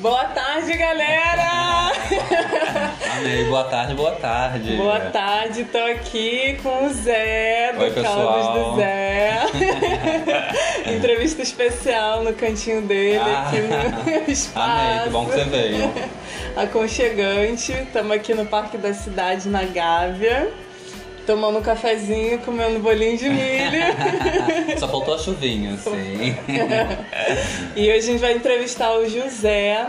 Boa tarde, galera! Amei, boa tarde, boa tarde. Boa tarde, tô aqui com o Zé, do Oi. Caldos do Zé. Entrevista especial no cantinho dele, Ah, aqui no espaço. Amei, que bom que você veio. Aconchegante. Estamos aqui no Parque da Cidade, na Gávea. Tomando um cafezinho, comendo bolinho de milho. Só faltou a chuvinha, sim. E hoje a gente vai entrevistar o José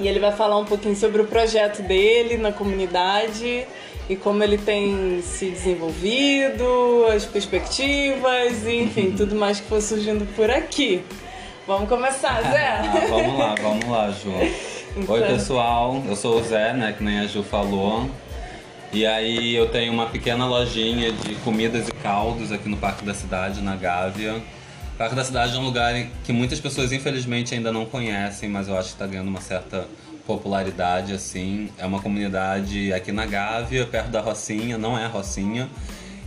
e ele vai falar um pouquinho sobre o projeto dele na comunidade e como ele tem se desenvolvido, as perspectivas e enfim, tudo mais que for surgindo por aqui. Vamos começar, Zé? Vamos lá, vamos lá, Ju. Oi, Então. pessoal. Eu sou o Zé, né? Que nem a Ju falou. E aí eu tenho uma pequena lojinha de comidas e caldos aqui no Parque da Cidade, na Gávea. O Parque da Cidade é um lugar que muitas pessoas infelizmente ainda não conhecem, mas eu acho que está ganhando uma certa popularidade assim. É uma comunidade aqui na Gávea, perto da Rocinha, não é Rocinha.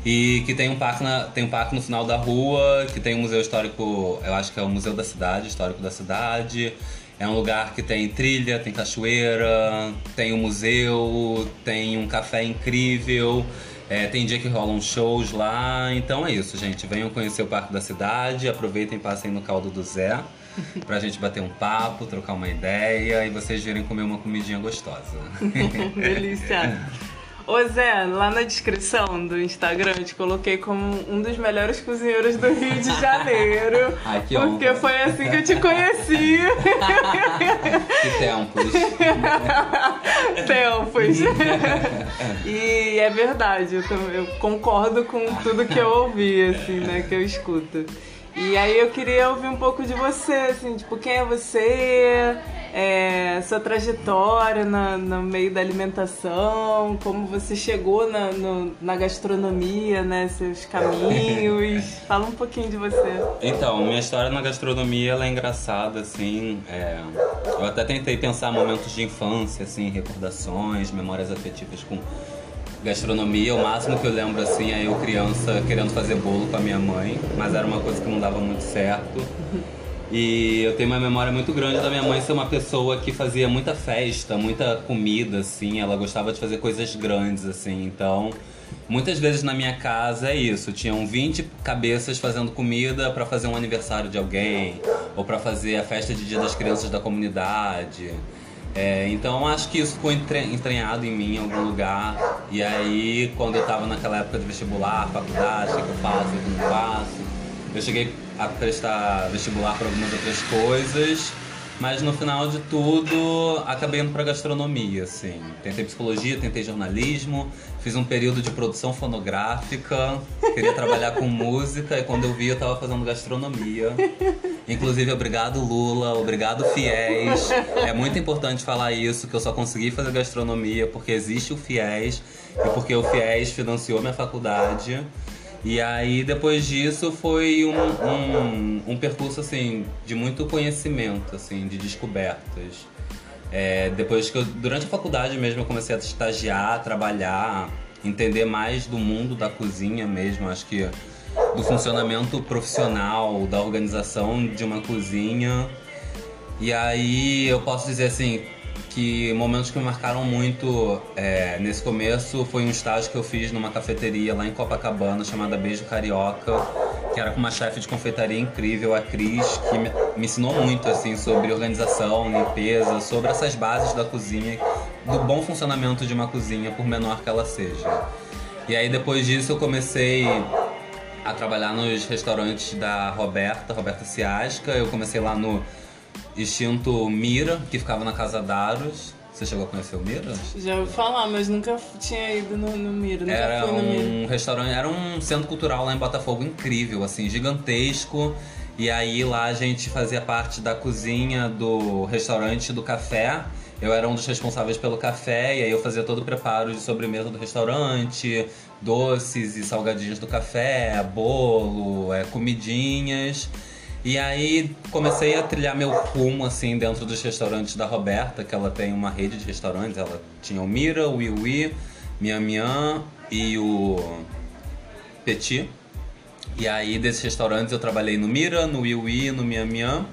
E que tem um parque na, tem um parque no final da rua, que tem um museu histórico, eu acho que é o Museu da Cidade, histórico da cidade. É um lugar que tem trilha, tem cachoeira, tem um museu, tem um café incrível. é, tem dia que rolam shows lá. Então é isso, gente. Venham conhecer o Parque da Cidade, aproveitem e passem no caldo do Zé. Pra gente bater um papo, trocar uma ideia e vocês virem comer uma comidinha gostosa. Delícia. Ô Zé, lá na descrição do Instagram eu te coloquei como um dos melhores cozinheiros do Rio de Janeiro. Ai, que porque honra. foi assim que eu te conheci. que tempos! Tempos. e é verdade, eu, eu concordo com tudo que eu ouvi, assim, né, que eu escuto. E aí eu queria ouvir um pouco de você, assim, tipo, quem é você, é, sua trajetória na, no meio da alimentação, como você chegou na, no- na gastronomia, né, seus caminhos. Fala um pouquinho de você. Então, minha história na gastronomia ela é engraçada, assim. é, Eu até tentei pensar momentos de infância, assim, recordações, memórias afetivas com gastronomia. O máximo que eu lembro, assim, é eu criança querendo fazer bolo com a minha mãe, mas era uma coisa que não dava muito certo. E eu tenho uma memória muito grande da minha mãe ser uma pessoa que fazia muita festa, muita comida, assim. Ela gostava de fazer coisas grandes, assim. Então, muitas vezes na minha casa é isso. Tinham 20 cabeças fazendo comida para fazer um aniversário de alguém, ou para fazer a festa de Dia das Crianças da comunidade. É, então acho que isso ficou entranhado em mim em algum lugar. E aí, quando eu tava naquela época de vestibular, faculdade, o que eu faço, o que eu não faço, eu cheguei a prestar vestibular para algumas outras coisas, mas no final de tudo acabei indo para gastronomia, assim. Tentei psicologia, tentei jornalismo, fiz um período de produção fonográfica, queria trabalhar com música e quando eu vi eu tava fazendo gastronomia. Inclusive, obrigado Lula, obrigado Fiéis. É muito importante falar isso, que eu só consegui fazer gastronomia porque existe o Fiéis e porque o Fiéis financiou minha faculdade. E aí, depois disso, foi um, um, um percurso, assim, de muito conhecimento, assim, de descobertas. É, depois que eu, durante a faculdade mesmo, eu comecei a estagiar, trabalhar, entender mais do mundo da cozinha mesmo, acho que do funcionamento profissional, da organização de uma cozinha. E aí eu posso dizer assim que momentos que me marcaram muito é, nesse começo foi um estágio que eu fiz numa cafeteria lá em Copacabana chamada Beijo Carioca, que era com uma chefe de confeitaria incrível, a Cris, que me, me ensinou muito assim sobre organização, limpeza, sobre essas bases da cozinha, do bom funcionamento de uma cozinha, por menor que ela seja. E aí depois disso eu comecei a trabalhar nos restaurantes da Roberta, Roberta Ciasca. Eu comecei lá no extinto Mira, que ficava na Casa Daros. Você chegou a conhecer o Mira? Já ouvi falar, mas nunca tinha ido no, no Miro, nunca Era fui no um restaurante, era um centro cultural lá em Botafogo incrível, assim, gigantesco. E aí lá a gente fazia parte da cozinha do restaurante do café. Eu era um dos responsáveis pelo café e aí eu fazia todo o preparo de sobremesa do restaurante, doces e salgadinhos do café, bolo, é, comidinhas. E aí comecei a trilhar meu rumo assim dentro dos restaurantes da Roberta, que ela tem uma rede de restaurantes. Ela tinha o Mira, o Iwi, Mian Mian e o Petit. E aí desses restaurantes eu trabalhei no Mira, no Iwi, no Mian.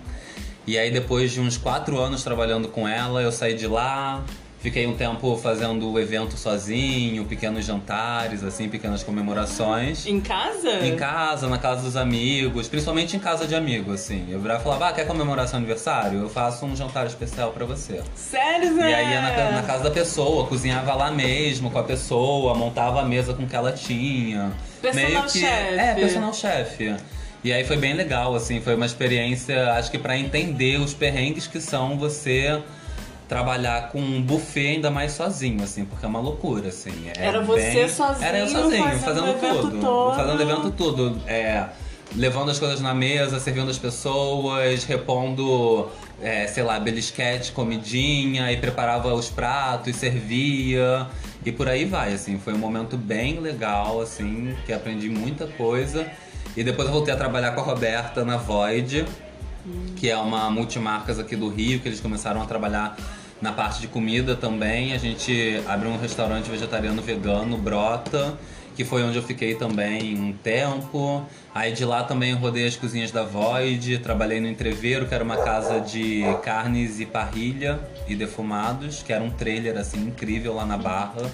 E aí depois de uns quatro anos trabalhando com ela, eu saí de lá, Fiquei um tempo fazendo o evento sozinho, pequenos jantares, assim, pequenas comemorações. Em casa? Em casa, na casa dos amigos, principalmente em casa de amigos, assim. Eu virava e falava, ah, quer comemorar seu aniversário? Eu faço um jantar especial para você. Sério, Zé? E aí ia na, na, casa da pessoa, cozinhava lá mesmo com a pessoa, montava a mesa com o que ela tinha. Personal chefe. É, personal chefe. E aí foi bem legal, assim, foi uma experiência, acho que para entender os perrengues que são você trabalhar com um buffet ainda mais sozinho, assim, porque é uma loucura, assim. É Era você bem... sozinho? Era eu sozinho, fazendo, fazendo tudo. Todo. Fazendo evento tudo. É, levando as coisas na mesa, servindo as pessoas, repondo, é, sei lá, belisquete, comidinha, e preparava os pratos, servia. E por aí vai, assim. Foi um momento bem legal, assim, que aprendi muita coisa. E depois eu voltei a trabalhar com a Roberta na Void, que é uma multimarcas aqui do Rio, que eles começaram a trabalhar na parte de comida também, a gente abriu um restaurante vegetariano vegano, Brota, que foi onde eu fiquei também um tempo. Aí de lá também rodei as cozinhas da Void, trabalhei no Entreveiro, que era uma casa de carnes e parrilha e defumados, que era um trailer assim incrível lá na Barra.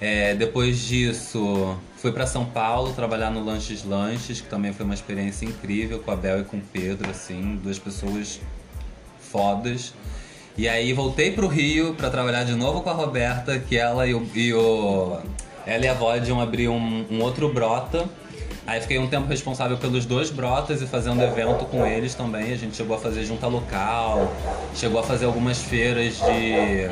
É, depois disso, fui para São Paulo trabalhar no Lanches Lanches, que também foi uma experiência incrível com a Bel e com o Pedro, assim, duas pessoas fodas. E aí voltei pro Rio para trabalhar de novo com a Roberta, que ela e o, e o ela e a um, um outro brota. Aí fiquei um tempo responsável pelos dois brotas e fazendo evento com eles também. A gente chegou a fazer junta local, chegou a fazer algumas feiras de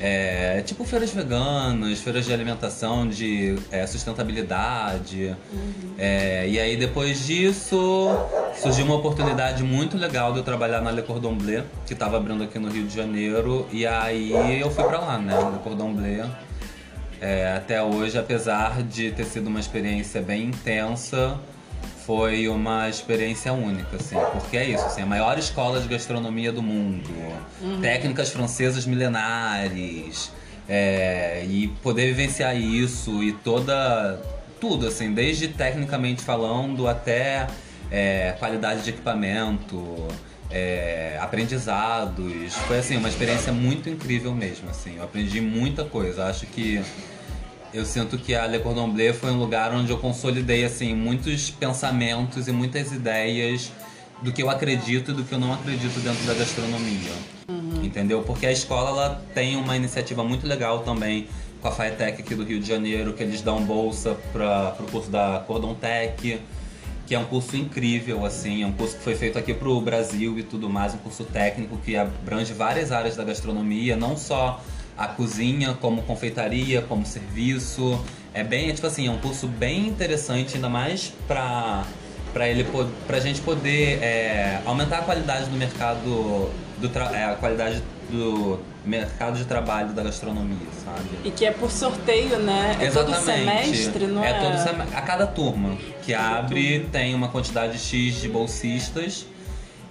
é, tipo feiras veganas, feiras de alimentação, de é, sustentabilidade. Uhum. É, e aí depois disso surgiu uma oportunidade muito legal de eu trabalhar na Le Cordon Bleu, que estava abrindo aqui no Rio de Janeiro. E aí eu fui para lá, né? Le Cordon Bleu. É, até hoje, apesar de ter sido uma experiência bem intensa, foi uma experiência única, assim, porque é isso, assim, a maior escola de gastronomia do mundo, uhum. técnicas francesas milenares, é, e poder vivenciar isso e toda tudo, assim, desde tecnicamente falando até é, qualidade de equipamento, é, aprendizados, foi assim uma experiência muito incrível mesmo, assim, eu aprendi muita coisa, acho que eu sinto que a Le Cordon Bleu foi um lugar onde eu consolidei assim muitos pensamentos e muitas ideias do que eu acredito e do que eu não acredito dentro da gastronomia. Uhum. Entendeu? Porque a escola ela tem uma iniciativa muito legal também com a FAETEC aqui do Rio de Janeiro, que eles dão bolsa para o curso da Cordon Tech, que é um curso incrível, assim, é um curso que foi feito aqui para o Brasil e tudo mais, um curso técnico que abrange várias áreas da gastronomia, não só a cozinha como confeitaria, como serviço. É bem, é, tipo assim, é um curso bem interessante, ainda mais para para ele pra gente poder é, aumentar a qualidade do mercado do é, a qualidade do mercado de trabalho da gastronomia, sabe? E que é por sorteio, né? É Exatamente. todo semestre, não é? É todo semestre. A cada turma que abre tem uma quantidade X de bolsistas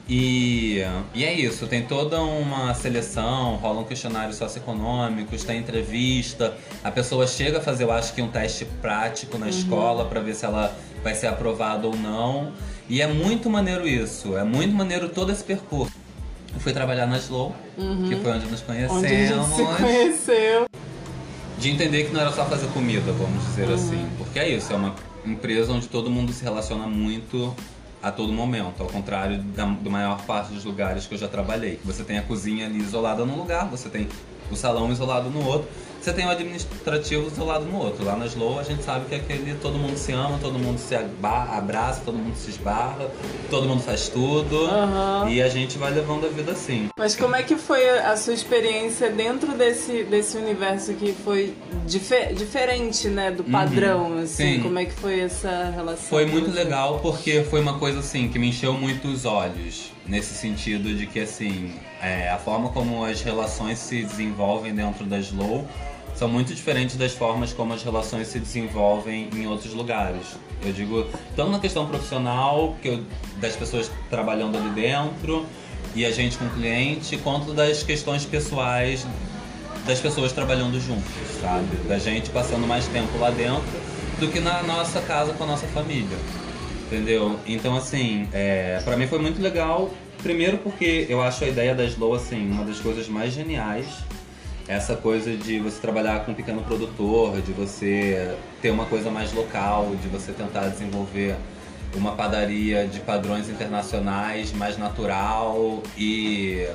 e, e é isso, tem toda uma seleção, rolam questionários socioeconômicos, tem entrevista, a pessoa chega a fazer, eu acho que um teste prático na uhum. escola para ver se ela vai ser aprovada ou não. E é muito maneiro isso, é muito maneiro todo esse percurso. Eu fui trabalhar na Slow, uhum. que foi onde nos conhecemos. Onde a gente se conheceu. De entender que não era só fazer comida, vamos dizer uhum. assim. Porque é isso, é uma empresa onde todo mundo se relaciona muito a todo momento, ao contrário da, da maior parte dos lugares que eu já trabalhei. Você tem a cozinha ali isolada num lugar, você tem o salão isolado no outro, você tem o administrativo isolado no outro. Lá na Slow a gente sabe que é aquele todo mundo se ama, todo mundo se abraça, todo mundo se esbarra, todo mundo faz tudo uhum. e a gente vai levando a vida assim. Mas como é que foi a sua experiência dentro desse, desse universo que foi difer diferente, né, do uhum. padrão, uhum. assim? Sim. Como é que foi essa relação? Foi muito legal porque foi uma coisa assim que me encheu muito os olhos nesse sentido de que assim é, a forma como as relações se desenvolvem dentro da Slow são muito diferentes das formas como as relações se desenvolvem em outros lugares. Eu digo, tanto na questão profissional, que eu, das pessoas trabalhando ali dentro e a gente com o cliente, quanto das questões pessoais das pessoas trabalhando juntos, sabe? Da gente passando mais tempo lá dentro do que na nossa casa com a nossa família. Entendeu? Então, assim, é, para mim foi muito legal. Primeiro porque eu acho a ideia da Slow, assim, uma das coisas mais geniais. Essa coisa de você trabalhar com um pequeno produtor, de você ter uma coisa mais local, de você tentar desenvolver uma padaria de padrões internacionais, mais natural e,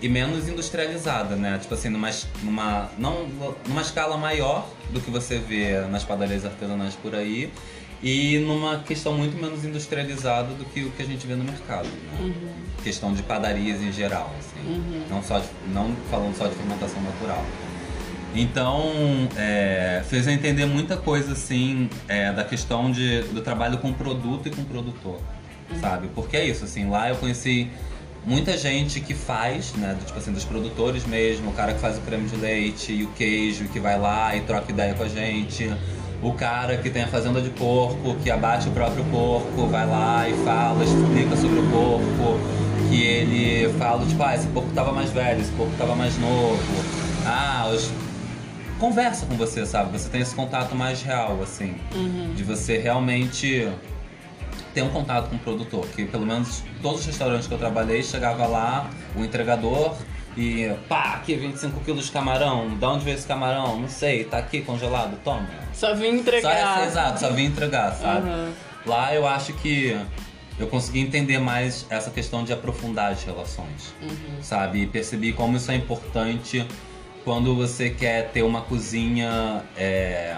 e menos industrializada, né? Tipo assim, numa, numa, não, numa escala maior do que você vê nas padarias artesanais por aí e numa questão muito menos industrializada do que o que a gente vê no mercado. Né? Uhum. Questão de padarias em geral, assim. Uhum. não, só de, não falando só de fermentação natural. Então, é, fez eu entender muita coisa, assim, é, da questão de, do trabalho com produto e com produtor, uhum. sabe? Porque é isso, assim, lá eu conheci muita gente que faz, né, do, tipo assim, dos produtores mesmo, o cara que faz o creme de leite e o queijo, que vai lá e troca ideia com a gente, o cara que tem a fazenda de porco, que abate o próprio porco, vai lá e fala, explica sobre o porco, que ele fala, tipo, ah, esse porco tava mais velho, esse porco tava mais novo. Ah, os conversa com você, sabe? Você tem esse contato mais real, assim. Uhum. De você realmente ter um contato com o produtor. Que pelo menos todos os restaurantes que eu trabalhei, chegava lá, o entregador e pá, aqui 25 quilos de camarão. De onde veio esse camarão? Não sei, tá aqui congelado, toma. Só vim entregar. Só, exato, só vim entregar, sabe? Uhum. Lá eu acho que eu consegui entender mais essa questão de aprofundar as relações, uhum. sabe? E percebi como isso é importante quando você quer ter uma cozinha é,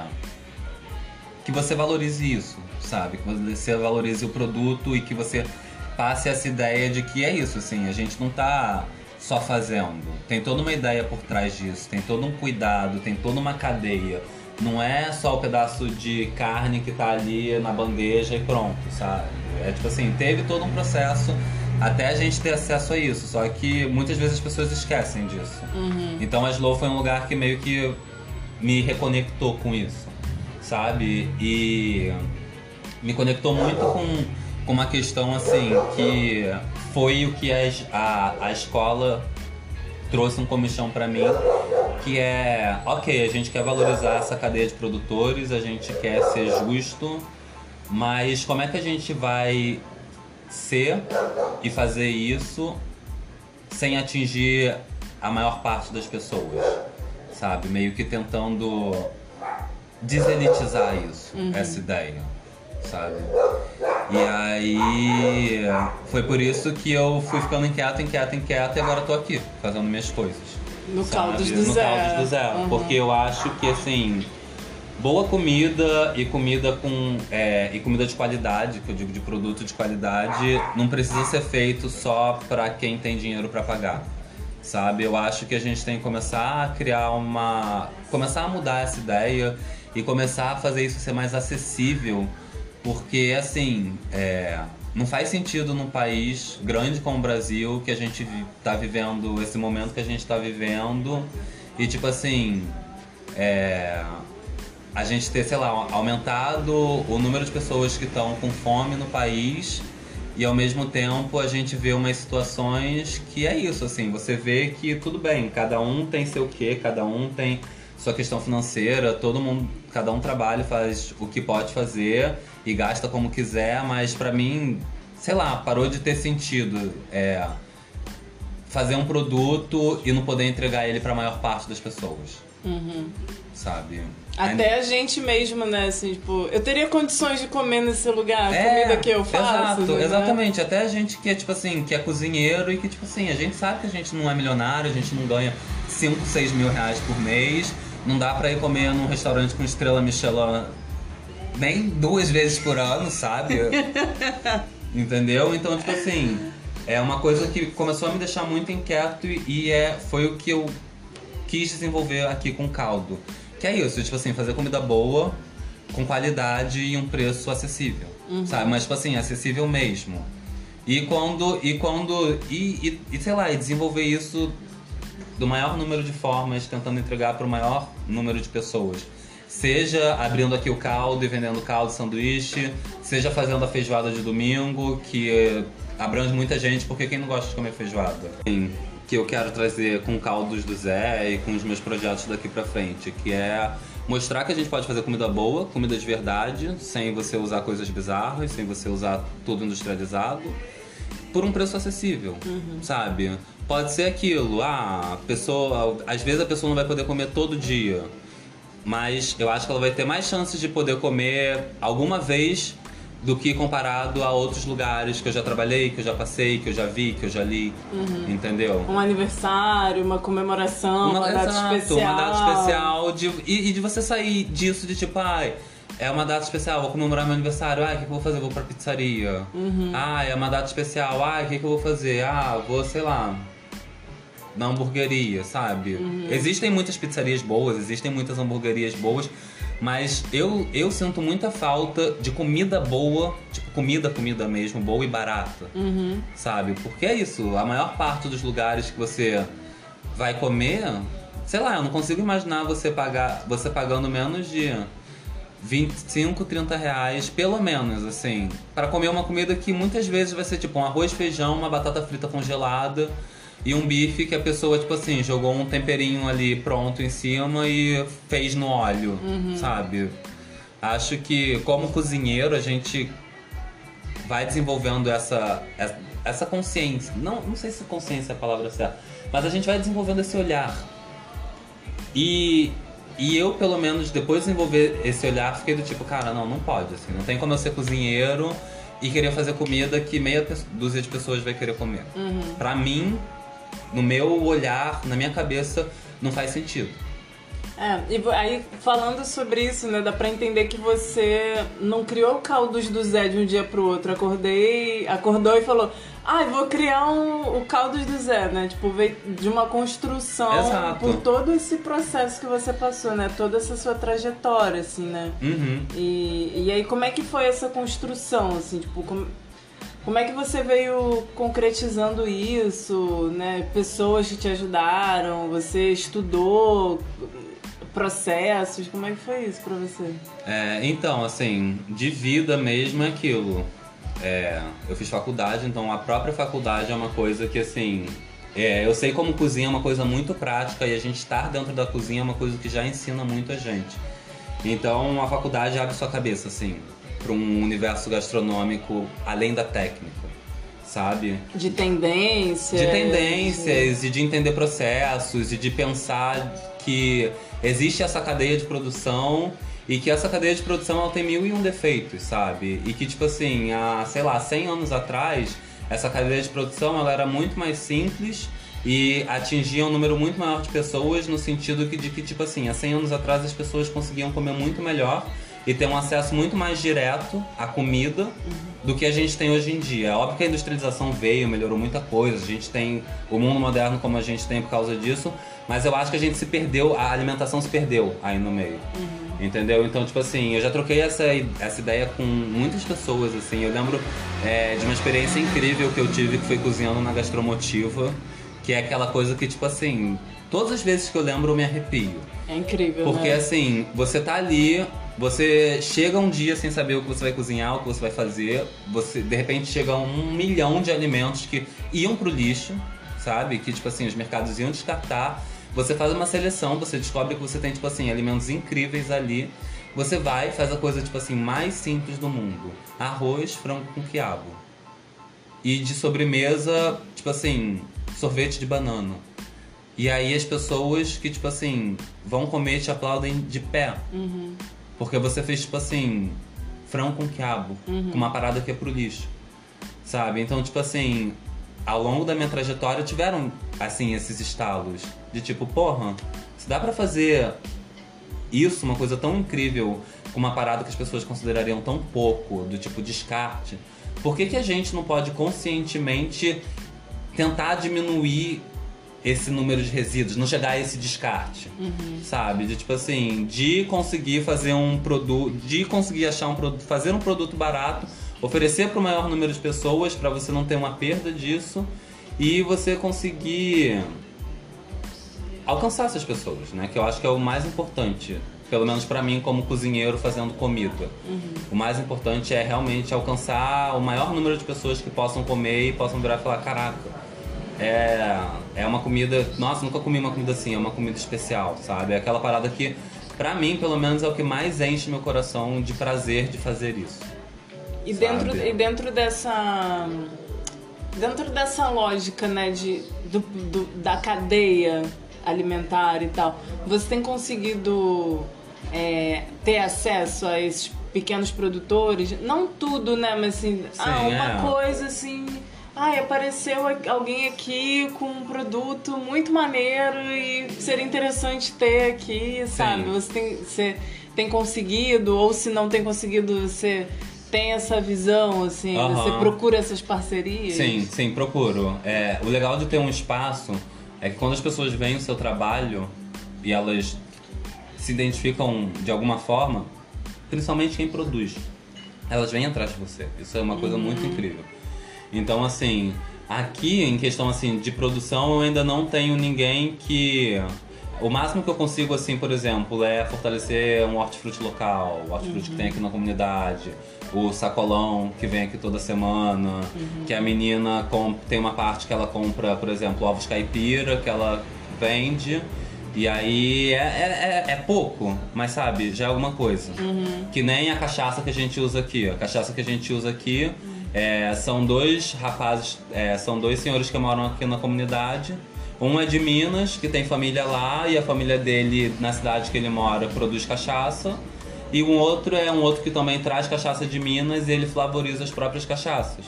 que você valorize isso, sabe? Que você valorize o produto e que você passe essa ideia de que é isso, assim, a gente não tá só fazendo. Tem toda uma ideia por trás disso, tem todo um cuidado, tem toda uma cadeia. Não é só o pedaço de carne que tá ali na bandeja e pronto, sabe? É tipo assim, teve todo um processo até a gente ter acesso a isso. Só que muitas vezes as pessoas esquecem disso. Uhum. Então a Slow foi um lugar que meio que me reconectou com isso, sabe? E me conectou muito com, com uma questão assim que foi o que a, a, a escola trouxe um comichão para mim, que é, ok, a gente quer valorizar essa cadeia de produtores, a gente quer ser justo, mas como é que a gente vai ser e fazer isso sem atingir a maior parte das pessoas, sabe? Meio que tentando deselitizar isso, uhum. essa ideia, sabe? E aí foi por isso que eu fui ficando inquieto, inquieto, inquieto e agora tô aqui, fazendo minhas coisas. No caldo do no zero. No caldo do zero. Uhum. Porque eu acho que assim boa comida e comida com é, e comida de qualidade, que eu digo de produto de qualidade, não precisa ser feito só para quem tem dinheiro para pagar. Sabe? Eu acho que a gente tem que começar a criar uma começar a mudar essa ideia e começar a fazer isso ser mais acessível, porque assim, é, não faz sentido num país grande como o Brasil que a gente está vivendo esse momento que a gente está vivendo. E tipo assim, é, a gente ter, sei lá, aumentado o número de pessoas que estão com fome no país e ao mesmo tempo a gente vê umas situações que é isso, assim, você vê que tudo bem, cada um tem seu quê, cada um tem sua questão financeira, todo mundo, cada um trabalha, faz o que pode fazer e gasta como quiser, mas para mim, sei lá, parou de ter sentido é, fazer um produto e não poder entregar ele para a maior parte das pessoas. Uhum. Sabe? Até a gente mesmo, né? Assim, tipo, eu teria condições de comer nesse lugar, a é, comida que eu faço. Exato, né? exatamente. Até a gente que é, tipo assim, que é cozinheiro e que, tipo assim, a gente sabe que a gente não é milionário, a gente não ganha 5, 6 mil reais por mês. Não dá pra ir comer num restaurante com estrela Michelin nem duas vezes por ano, sabe? Entendeu? Então, tipo assim, é uma coisa que começou a me deixar muito inquieto e é, foi o que eu quis desenvolver aqui com caldo. Que é isso, tipo assim, fazer comida boa, com qualidade e um preço acessível. Uhum. Sabe? Mas, tipo assim, acessível mesmo. E quando. E quando. E, e, e, sei lá, e desenvolver isso do maior número de formas, tentando entregar para o maior número de pessoas. Seja abrindo aqui o caldo e vendendo caldo sanduíche, seja fazendo a feijoada de domingo, que abrange muita gente, porque quem não gosta de comer feijoada? Sim que eu quero trazer com caldos do Zé e com os meus projetos daqui para frente, que é mostrar que a gente pode fazer comida boa, comida de verdade, sem você usar coisas bizarras, sem você usar tudo industrializado, por um preço acessível, sabe? Pode ser aquilo, ah, a pessoa, às vezes a pessoa não vai poder comer todo dia, mas eu acho que ela vai ter mais chances de poder comer alguma vez do que comparado a outros lugares que eu já trabalhei, que eu já passei, que eu já vi, que eu já li, entendeu? Um aniversário, uma comemoração, uma, data exato, especial. Uma data especial de, e, e de você sair disso de tipo, ai, é uma data especial, vou comemorar meu aniversário, ai, o que, que eu vou fazer? Vou pra pizzaria. Ah, é uma data especial, ai, o que, que eu vou fazer? Ah, vou, sei lá, na hamburgueria, sabe? Existem muitas pizzarias boas, existem muitas hamburguerias boas, mas eu, eu sinto muita falta de comida boa, tipo comida, comida mesmo, boa e barata, sabe? Porque é isso, a maior parte dos lugares que você vai comer, sei lá, eu não consigo imaginar você pagar, você pagando menos de 25, 30 reais, pelo menos, assim, para comer uma comida que muitas vezes vai ser tipo um arroz, feijão, uma batata frita congelada e um bife que a pessoa, tipo assim, jogou um temperinho ali pronto em cima e fez no óleo, sabe? Acho que como cozinheiro a gente vai desenvolvendo essa, essa- consciência. Não, não sei se consciência é a palavra certa, mas a gente vai desenvolvendo esse olhar. E, e eu, pelo menos, depois de desenvolver esse olhar, fiquei do tipo, cara, não, não pode, assim. Não tem como eu ser cozinheiro e querer fazer comida que meia dúzia de pessoas vai querer comer. Pra mim, no meu olhar, na minha cabeça, não faz sentido. É, e aí falando sobre isso, né, dá pra entender que você não criou caldos do Zé de um dia pro outro. Acordei, acordou e falou, ah, vou criar um, o caldos do Zé, né? Tipo, veio de uma construção Exato. por todo esse processo que você passou, né? Toda essa sua trajetória, assim, né? Uhum. E, e aí, como é que foi essa construção, assim, tipo, como, como é que você veio concretizando isso, né? Pessoas que te ajudaram, você estudou processos, como é que foi isso pra você? É, então, assim, de vida mesmo é aquilo. É, eu fiz faculdade, então a própria faculdade é uma coisa que, assim, é, eu sei como cozinha é uma coisa muito prática e a gente estar dentro da cozinha é uma coisa que já ensina muito a gente. Então a faculdade abre sua cabeça, assim, para um universo gastronômico além da técnica, sabe? De tendências? De tendências e de entender processos e de pensar que existe essa cadeia de produção e que essa cadeia de produção ela tem mil e um defeitos, sabe? E que, tipo assim, há, sei lá, 100 anos atrás, essa cadeia de produção ela era muito mais simples e atingia um número muito maior de pessoas no sentido que, de que, tipo assim, há 100 anos atrás as pessoas conseguiam comer muito melhor e ter um acesso muito mais direto à comida do que a gente tem hoje em dia. É óbvio que a industrialização veio, melhorou muita coisa, a gente tem o mundo moderno como a gente tem por causa disso, mas eu acho que a gente se perdeu, a alimentação se perdeu aí no meio. Entendeu? Então, tipo assim, eu já troquei essa, essa ideia com muitas pessoas, assim. Eu lembro é, de uma experiência incrível que eu tive que foi cozinhando na gastromotiva, que é aquela coisa que, tipo assim, todas as vezes que eu lembro eu me arrepio. É incrível, Porque né? assim, você tá ali, você chega um dia sem saber o que você vai cozinhar, o que você vai fazer, você de repente chega um milhão de alimentos que iam pro lixo, sabe? Que tipo assim, os mercados iam descartar. Você faz uma seleção, você descobre que você tem tipo assim, alimentos incríveis ali. Você vai, faz a coisa tipo assim mais simples do mundo. Arroz, frango com quiabo. E de sobremesa, tipo assim, sorvete de banana. E aí as pessoas que, tipo assim, vão comer te aplaudem de pé. Porque você fez, tipo assim, frango com quiabo, com uma parada que é pro lixo. Sabe? Então, tipo assim, ao longo da minha trajetória tiveram, assim, esses estalos. De tipo, porra, se dá pra fazer isso, uma coisa tão incrível, com uma parada que as pessoas considerariam tão pouco, do tipo descarte, por que, que a gente não pode conscientemente tentar diminuir esse número de resíduos, não chegar a esse descarte, sabe? De tipo assim, de conseguir fazer um produto, de conseguir achar um produto, fazer um produto barato, oferecer para o maior número de pessoas para você não ter uma perda disso e você conseguir alcançar essas pessoas, né? Que eu acho que é o mais importante. Pelo menos pra mim, como cozinheiro fazendo comida. O mais importante é realmente alcançar o maior número de pessoas que possam comer e possam virar e falar: caraca, é, é uma comida. Nossa, nunca comi uma comida assim, é uma comida especial, sabe? É aquela parada que pra mim, pelo menos, é o que mais enche meu coração de prazer de fazer isso. E Sabe? dentro, e dentro dessa. Dentro dessa lógica, né, de, do, do- da cadeia alimentar e tal, você tem conseguido é, ter acesso a esses pequenos produtores? Não tudo, né? Mas assim, ah, Sim, uma é. coisa assim. Ai, apareceu alguém aqui com um produto muito maneiro e seria interessante ter aqui, sabe? Sim. Você tem, você tem conseguido, ou se não tem conseguido, você tem essa visão, assim, Aham. você procura essas parcerias? Sim, sim, procuro. É, o legal de ter um espaço é que quando as pessoas veem o seu trabalho e elas se identificam de alguma forma, principalmente quem produz, elas vêm atrás de você. Isso é uma coisa muito incrível. Então, assim, aqui em questão assim de produção, eu ainda não tenho ninguém que o máximo que eu consigo, assim, por exemplo, é fortalecer um hortifruti local, o hortifruti que tem aqui na comunidade, o sacolão que vem aqui toda semana, que a menina tem uma parte que ela compra, por exemplo, ovos caipira, que ela vende. E aí é, é, é- é pouco, mas sabe, já é alguma coisa. Que nem a cachaça que a gente usa aqui. A cachaça que a gente usa aqui é, são dois rapazes, é, são dois senhores que moram aqui na comunidade. Um é de Minas, que tem família lá, e a família dele, na cidade que ele mora, produz cachaça. E um outro é um outro que também traz cachaça de Minas e ele flavoriza as próprias cachaças.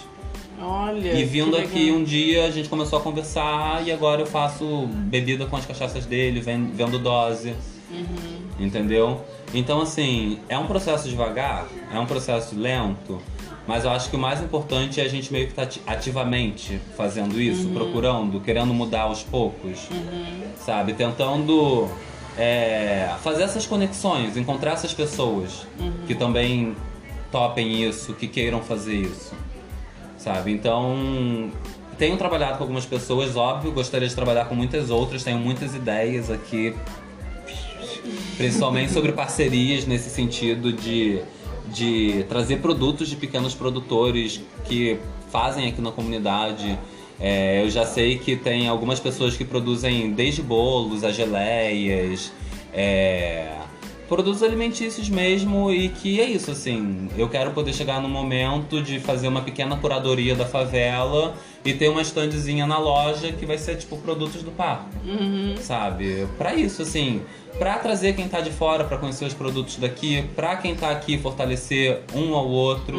Olha. E vindo aqui um dia a gente começou a conversar e agora eu faço bebida com as cachaças dele, ven- vendo dose. Entendeu? Então assim, é um processo devagar, é um processo lento, mas eu acho que o mais importante é a gente meio que tá ati- ativamente fazendo isso, procurando, querendo mudar aos poucos. Sabe? Tentando é, fazer essas conexões, encontrar essas pessoas que também topem isso, que queiram fazer isso sabe? Então, tenho trabalhado com algumas pessoas, óbvio, gostaria de trabalhar com muitas outras, tenho muitas ideias aqui, principalmente sobre parcerias nesse sentido de, de trazer produtos de pequenos produtores que fazem aqui na comunidade. É, eu já sei que tem algumas pessoas que produzem desde bolos a geleias, é, produtos alimentícios mesmo e que é isso assim eu quero poder chegar no momento de fazer uma pequena curadoria da favela e ter uma estandezinha na loja que vai ser tipo produtos do parque sabe? Pra isso assim pra trazer quem tá de fora pra conhecer os produtos daqui pra quem tá aqui fortalecer um ao outro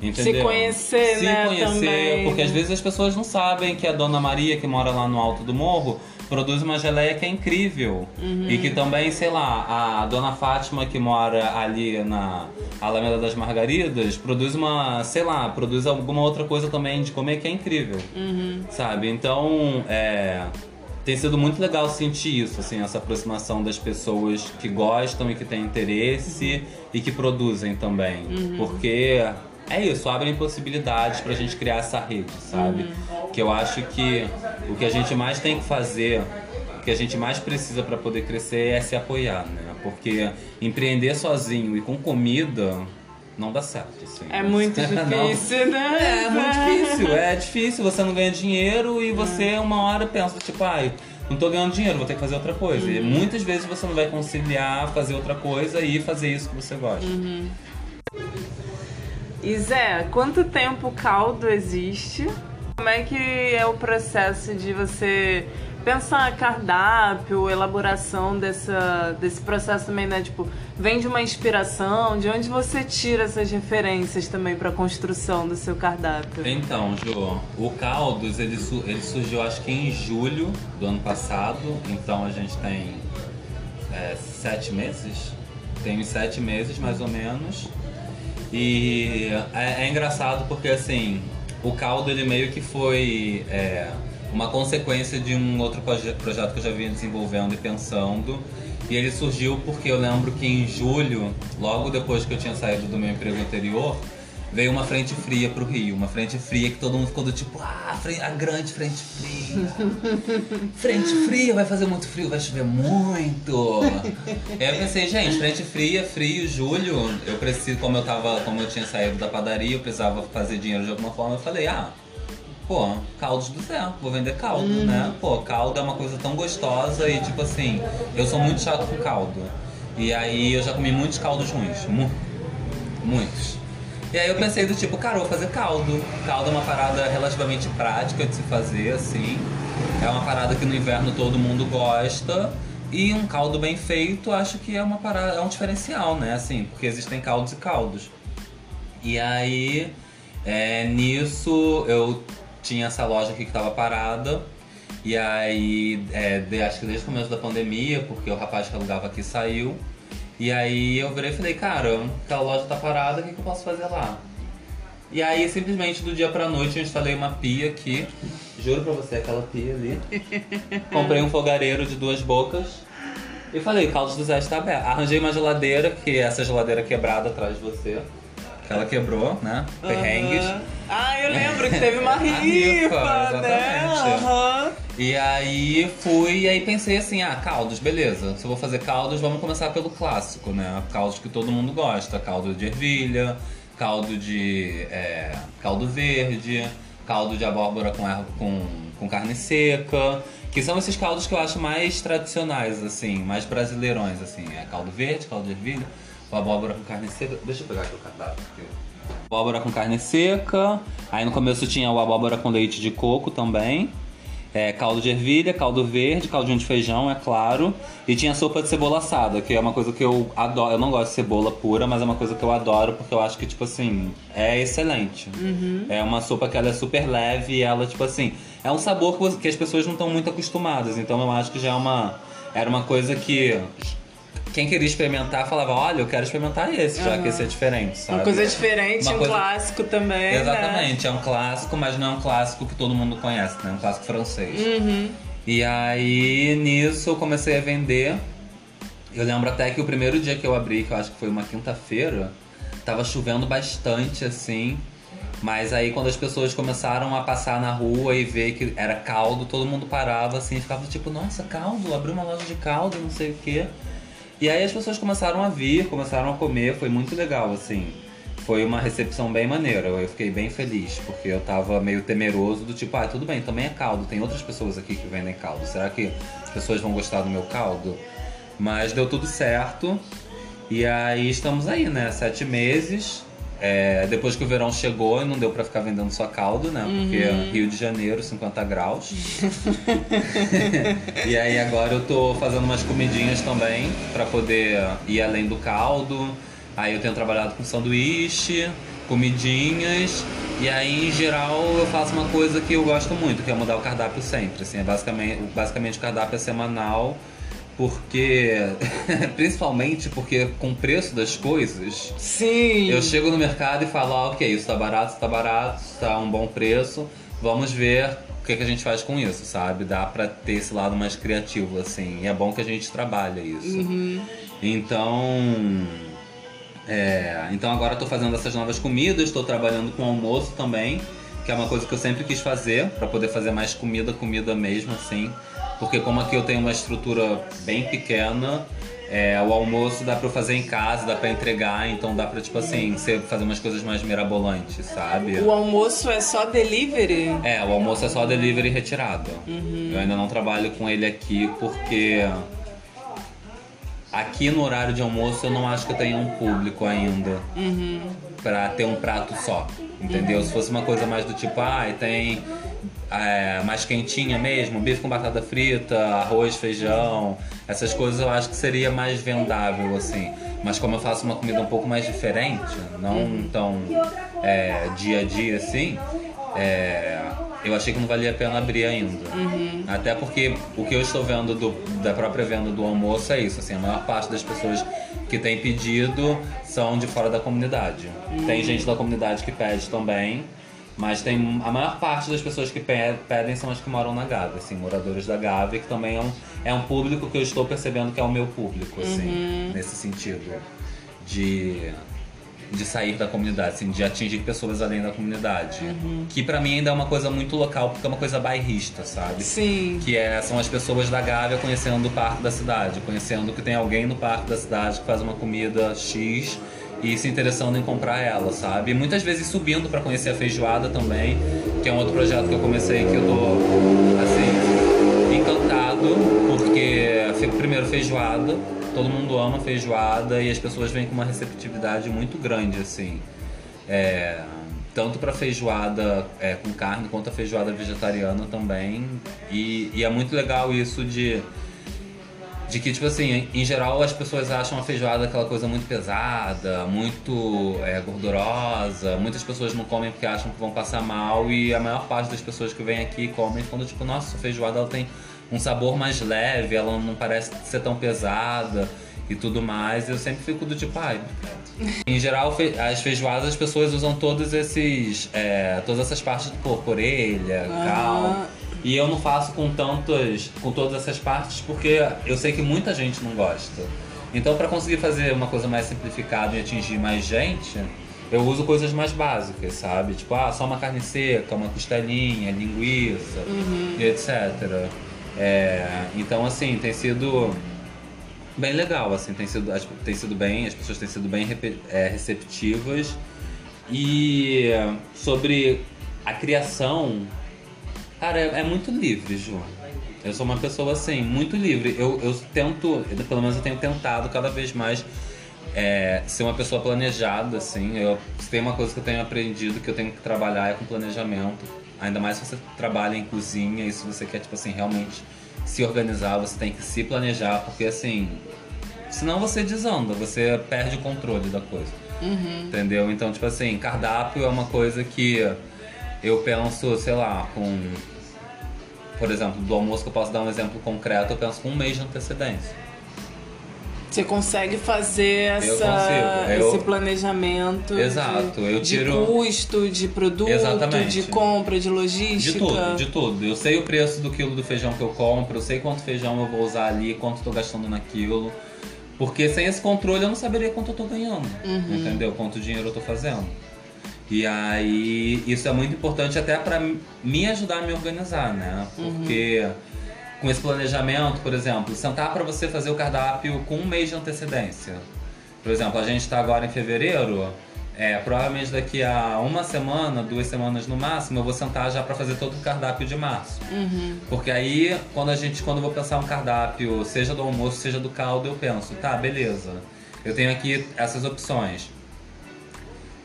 entendeu Se conhecer, se né, conhecer também. porque às vezes as pessoas não sabem que a Dona Maria que mora lá no alto do morro produz uma geleia que é incrível. E que também, sei lá, a Dona Fátima que mora ali na Alameda das Margaridas produz uma, sei lá, produz alguma outra coisa também de comer que é incrível. Sabe? Então, é, tem sido muito legal sentir isso, assim, essa aproximação das pessoas que gostam e que têm interesse e que produzem também. Porque é isso, abrem possibilidades pra gente criar essa rede, sabe? Que eu acho que o que a gente mais tem que fazer, o que a gente mais precisa pra poder crescer é se apoiar, né? Porque empreender sozinho e com comida não dá certo, assim. É muito Não. difícil, né? É, é muito difícil, é difícil, você não ganha dinheiro e você uma hora pensa, tipo, ai, não tô ganhando dinheiro, vou ter que fazer outra coisa. E muitas vezes você não vai conciliar fazer outra coisa e fazer isso que você gosta. E Zé, quanto tempo o caldo existe? Como é que é o processo de você pensar cardápio, elaboração dessa, desse processo também, né? Tipo, vem de uma inspiração, de onde você tira essas referências também para a construção do seu cardápio? Então, Jô, o Caldos ele, ele surgiu acho que em julho do ano passado, então a gente tem é, sete meses, tem sete meses mais ou menos. E é, é engraçado porque assim, o caldo ele meio que foi é, uma consequência de um outro proje- projeto que eu já vinha desenvolvendo e pensando. E ele surgiu porque eu lembro que em julho, logo depois que eu tinha saído do meu emprego anterior, veio uma frente fria pro Rio. Uma frente fria que todo mundo ficou do tipo, ah, a grande frente fria. Frente fria, vai fazer muito frio, vai chover muito. Aí eu pensei, gente, frente fria, frio, julho, eu preciso, como eu tava, como eu tinha saído da padaria, eu precisava fazer dinheiro de alguma forma, eu falei, ah, pô, caldos do Zé, vou vender caldo, né? Pô, caldo é uma coisa tão gostosa e tipo assim, eu sou muito chato com caldo. E aí eu já comi muitos caldos ruins. Mu muitos. E aí eu pensei do tipo, cara, vou fazer caldo. Caldo é uma parada relativamente prática de se fazer, assim. É uma parada que no inverno todo mundo gosta. E um caldo bem feito, acho que é uma parada, é um diferencial, né? Assim, porque existem caldos e caldos. E aí, é, nisso, eu tinha essa loja aqui que tava parada. E aí, é, de, acho que desde o começo da pandemia, porque o rapaz que alugava aqui saiu. E aí eu virei e falei, cara, aquela loja tá parada, o que, que eu posso fazer lá? E aí, simplesmente, do dia pra noite, eu instalei uma pia aqui. Juro pra você, aquela pia ali. Comprei um fogareiro de duas bocas. E falei, Caldos do Zé está aberto. Arranjei uma geladeira, que é essa geladeira quebrada atrás de você. Que ela quebrou, né? Perrengues. Aham. Ah, eu lembro que teve uma A rifa, rifa, né? exatamente. E aí fui, e aí pensei assim, ah, caldos, beleza. Se eu vou fazer caldos, vamos começar pelo clássico, né? Caldos que todo mundo gosta. Caldo de ervilha, caldo de é, caldo verde, caldo de abóbora com, erva- com, com carne seca. Que são esses caldos que eu acho mais tradicionais, assim, mais brasileirões, assim. É caldo verde, caldo de ervilha, abóbora com carne seca. Deixa eu pegar aqui o cardápio. Abóbora com carne seca. Aí no começo tinha o abóbora com leite de coco também. É, caldo de ervilha, caldo verde, caldinho de feijão, é claro. E tinha sopa de cebola assada, que é uma coisa que eu adoro. Eu não gosto de cebola pura, mas é uma coisa que eu adoro porque eu acho que, tipo assim, é excelente. É uma sopa que ela é super leve e ela, tipo assim, é um sabor que as pessoas não estão muito acostumadas. Então eu acho que já é uma. Era uma coisa que. Quem queria experimentar falava, olha, eu quero experimentar esse, já que esse é diferente, sabe? Uma coisa diferente, Uma um coisa- clássico também. Né? Exatamente, é um clássico, mas não é um clássico que todo mundo conhece, né? É um clássico francês. Uhum. E aí, nisso, eu comecei a vender. Eu lembro até que o primeiro dia que eu abri, que eu acho que foi uma quinta-feira, tava chovendo bastante, assim. Mas aí, quando as pessoas começaram a passar na rua e ver que era caldo, todo mundo parava, assim, ficava tipo, nossa, caldo, abriu uma loja de caldo, não sei o quê. E aí as pessoas começaram a vir, começaram a comer, foi muito legal, assim. Foi uma recepção bem maneira, eu fiquei bem feliz, porque eu tava meio temeroso do tipo, ah, tudo bem, também é caldo, tem outras pessoas aqui que vendem caldo, será que as pessoas vão gostar do meu caldo? Mas deu tudo certo, e aí estamos aí, né, sete meses, é, depois que o verão chegou e não deu pra ficar vendendo só caldo, né, porque Rio de Janeiro, 50 graus. E aí agora eu tô fazendo umas comidinhas também pra poder ir além do caldo. Aí eu tenho trabalhado com sanduíche, comidinhas. E aí em geral eu faço uma coisa que eu gosto muito, que é mudar o cardápio sempre. Assim, é basicamente, basicamente o cardápio é semanal. Porque, principalmente porque com o preço das coisas, Sim. eu chego no mercado e falo, ah, ok, isso tá barato, isso tá barato, isso tá um bom preço, vamos ver o que, que a gente faz com isso, sabe? Dá pra ter esse lado mais criativo, assim, e é bom que a gente trabalha isso. Então. é, então agora eu tô fazendo essas novas comidas, estou trabalhando com almoço também, que é uma coisa que eu sempre quis fazer, pra poder fazer mais comida, comida mesmo, assim. Porque como aqui eu tenho uma estrutura bem pequena, é, o almoço dá pra eu fazer em casa, dá pra entregar, então dá pra, tipo assim, ser- fazer umas coisas mais mirabolantes, sabe? O almoço é só delivery? É, o almoço é só delivery retirado. Eu ainda não trabalho com ele aqui porque aqui no horário de almoço eu não acho que eu tenha um público ainda pra ter um prato só. Entendeu? Se fosse uma coisa mais do tipo, ah, tem é, mais quentinha mesmo, bife com batata frita, arroz, feijão, essas coisas eu acho que seria mais vendável, assim. Mas como eu faço uma comida um pouco mais diferente, não tão é, dia a dia assim, é, eu achei que não valia a pena abrir ainda. Até porque o que eu estou vendo do- da própria venda do almoço é isso, assim, a maior parte das pessoas que tem pedido são de fora da comunidade. Tem gente da comunidade que pede também, mas tem a maior parte das pessoas que pe- pedem são as que moram na Gávea, assim, moradores da Gávea, que também é um, é um público que eu estou percebendo que é o meu público, assim, nesse sentido. De, de sair da comunidade, assim, de atingir pessoas além da comunidade. Que pra mim ainda é uma coisa muito local, porque é uma coisa bairrista, sabe? Sim. Que é, são as pessoas da Gávea conhecendo o parque da cidade, conhecendo que tem alguém no parque da cidade que faz uma comida X e se interessando em comprar ela, sabe? E muitas vezes subindo pra conhecer a feijoada também, que é um outro projeto que eu comecei que eu tô assim encantado, porque primeiro feijoada, todo mundo ama feijoada e as pessoas vêm com uma receptividade muito grande, assim. É, tanto para feijoada é, com carne quanto a feijoada vegetariana também. E, e, é muito legal isso de. De que, tipo assim, em geral as pessoas acham a feijoada aquela coisa muito pesada, muito é, gordurosa. Muitas pessoas não comem porque acham que vão passar mal. E a maior parte das pessoas que vêm aqui comem quando, tipo, nossa, a feijoada ela tem um sabor mais leve, ela não parece ser tão pesada e tudo mais. Eu sempre fico do tipo, ai. em geral, as feijoadas as pessoas usam todos esses. É, todas essas partes do corpo, orelha, uhum. cal. E eu não faço com tantas. com todas essas partes porque eu sei que muita gente não gosta. Então, para conseguir fazer uma coisa mais simplificada e atingir mais gente, eu uso coisas mais básicas, sabe? Tipo, ah, só uma carne seca, uma costelinha, linguiça, uhum. e etc. É, então, assim, tem sido bem legal, assim, tem sido, tem sido bem, as pessoas têm sido bem é, receptivas. E sobre a criação, cara, é, é, muito livre, Ju. Eu sou uma pessoa assim, muito livre. Eu, eu tento, pelo menos eu tenho tentado cada vez mais é, ser uma pessoa planejada, assim. Eu, se tem uma coisa que eu tenho aprendido que eu tenho que trabalhar é com planejamento. Ainda mais se você trabalha em cozinha e se você quer, tipo assim, realmente se organizar, você tem que se planejar, porque assim, senão você desanda, você perde o controle da coisa. Uhum. Entendeu? Então, tipo assim, cardápio é uma coisa que eu penso, sei lá, com. Por exemplo, do almoço que eu posso dar um exemplo concreto, eu penso com um mês de antecedência. Você consegue fazer essa, eu, esse planejamento exato, de, eu tiro... de custo, de produto, Exatamente. de compra, de logística. De tudo, de tudo. Eu sei o preço do quilo do feijão que eu compro, eu sei quanto feijão eu vou usar ali, quanto estou gastando naquilo. Porque sem esse controle eu não saberia quanto eu estou ganhando, uhum. entendeu? Quanto dinheiro eu estou fazendo. E aí isso é muito importante até para me ajudar a me organizar, né? Porque... Uhum com esse planejamento, por exemplo, sentar para você fazer o cardápio com um mês de antecedência. Por exemplo, a gente está agora em fevereiro, é, provavelmente daqui a uma semana, duas semanas no máximo, eu vou sentar já para fazer todo o cardápio de março. Uhum. Porque aí, quando a gente, quando eu vou pensar um cardápio, seja do almoço, seja do caldo, eu penso, tá, beleza. Eu tenho aqui essas opções.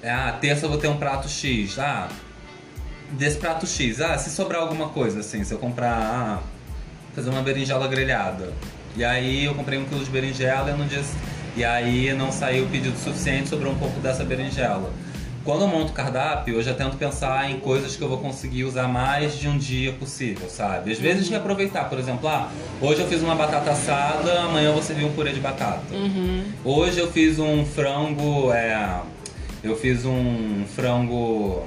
É, ah, terça eu vou ter um prato X. Ah, desse prato X, ah, se sobrar alguma coisa, assim, se eu comprar ah, fazer uma berinjela grelhada. E aí eu comprei um quilo de berinjela e, no dia, e aí não saiu o pedido suficiente, sobrou um pouco dessa berinjela. Quando eu monto cardápio, eu já tento pensar em coisas que eu vou conseguir usar mais de um dia possível, sabe? Às vezes uhum. aproveitar, por exemplo, ah, hoje eu fiz uma batata assada, amanhã eu vou servir um purê de batata. Uhum. Hoje eu fiz um frango, é, eu fiz um frango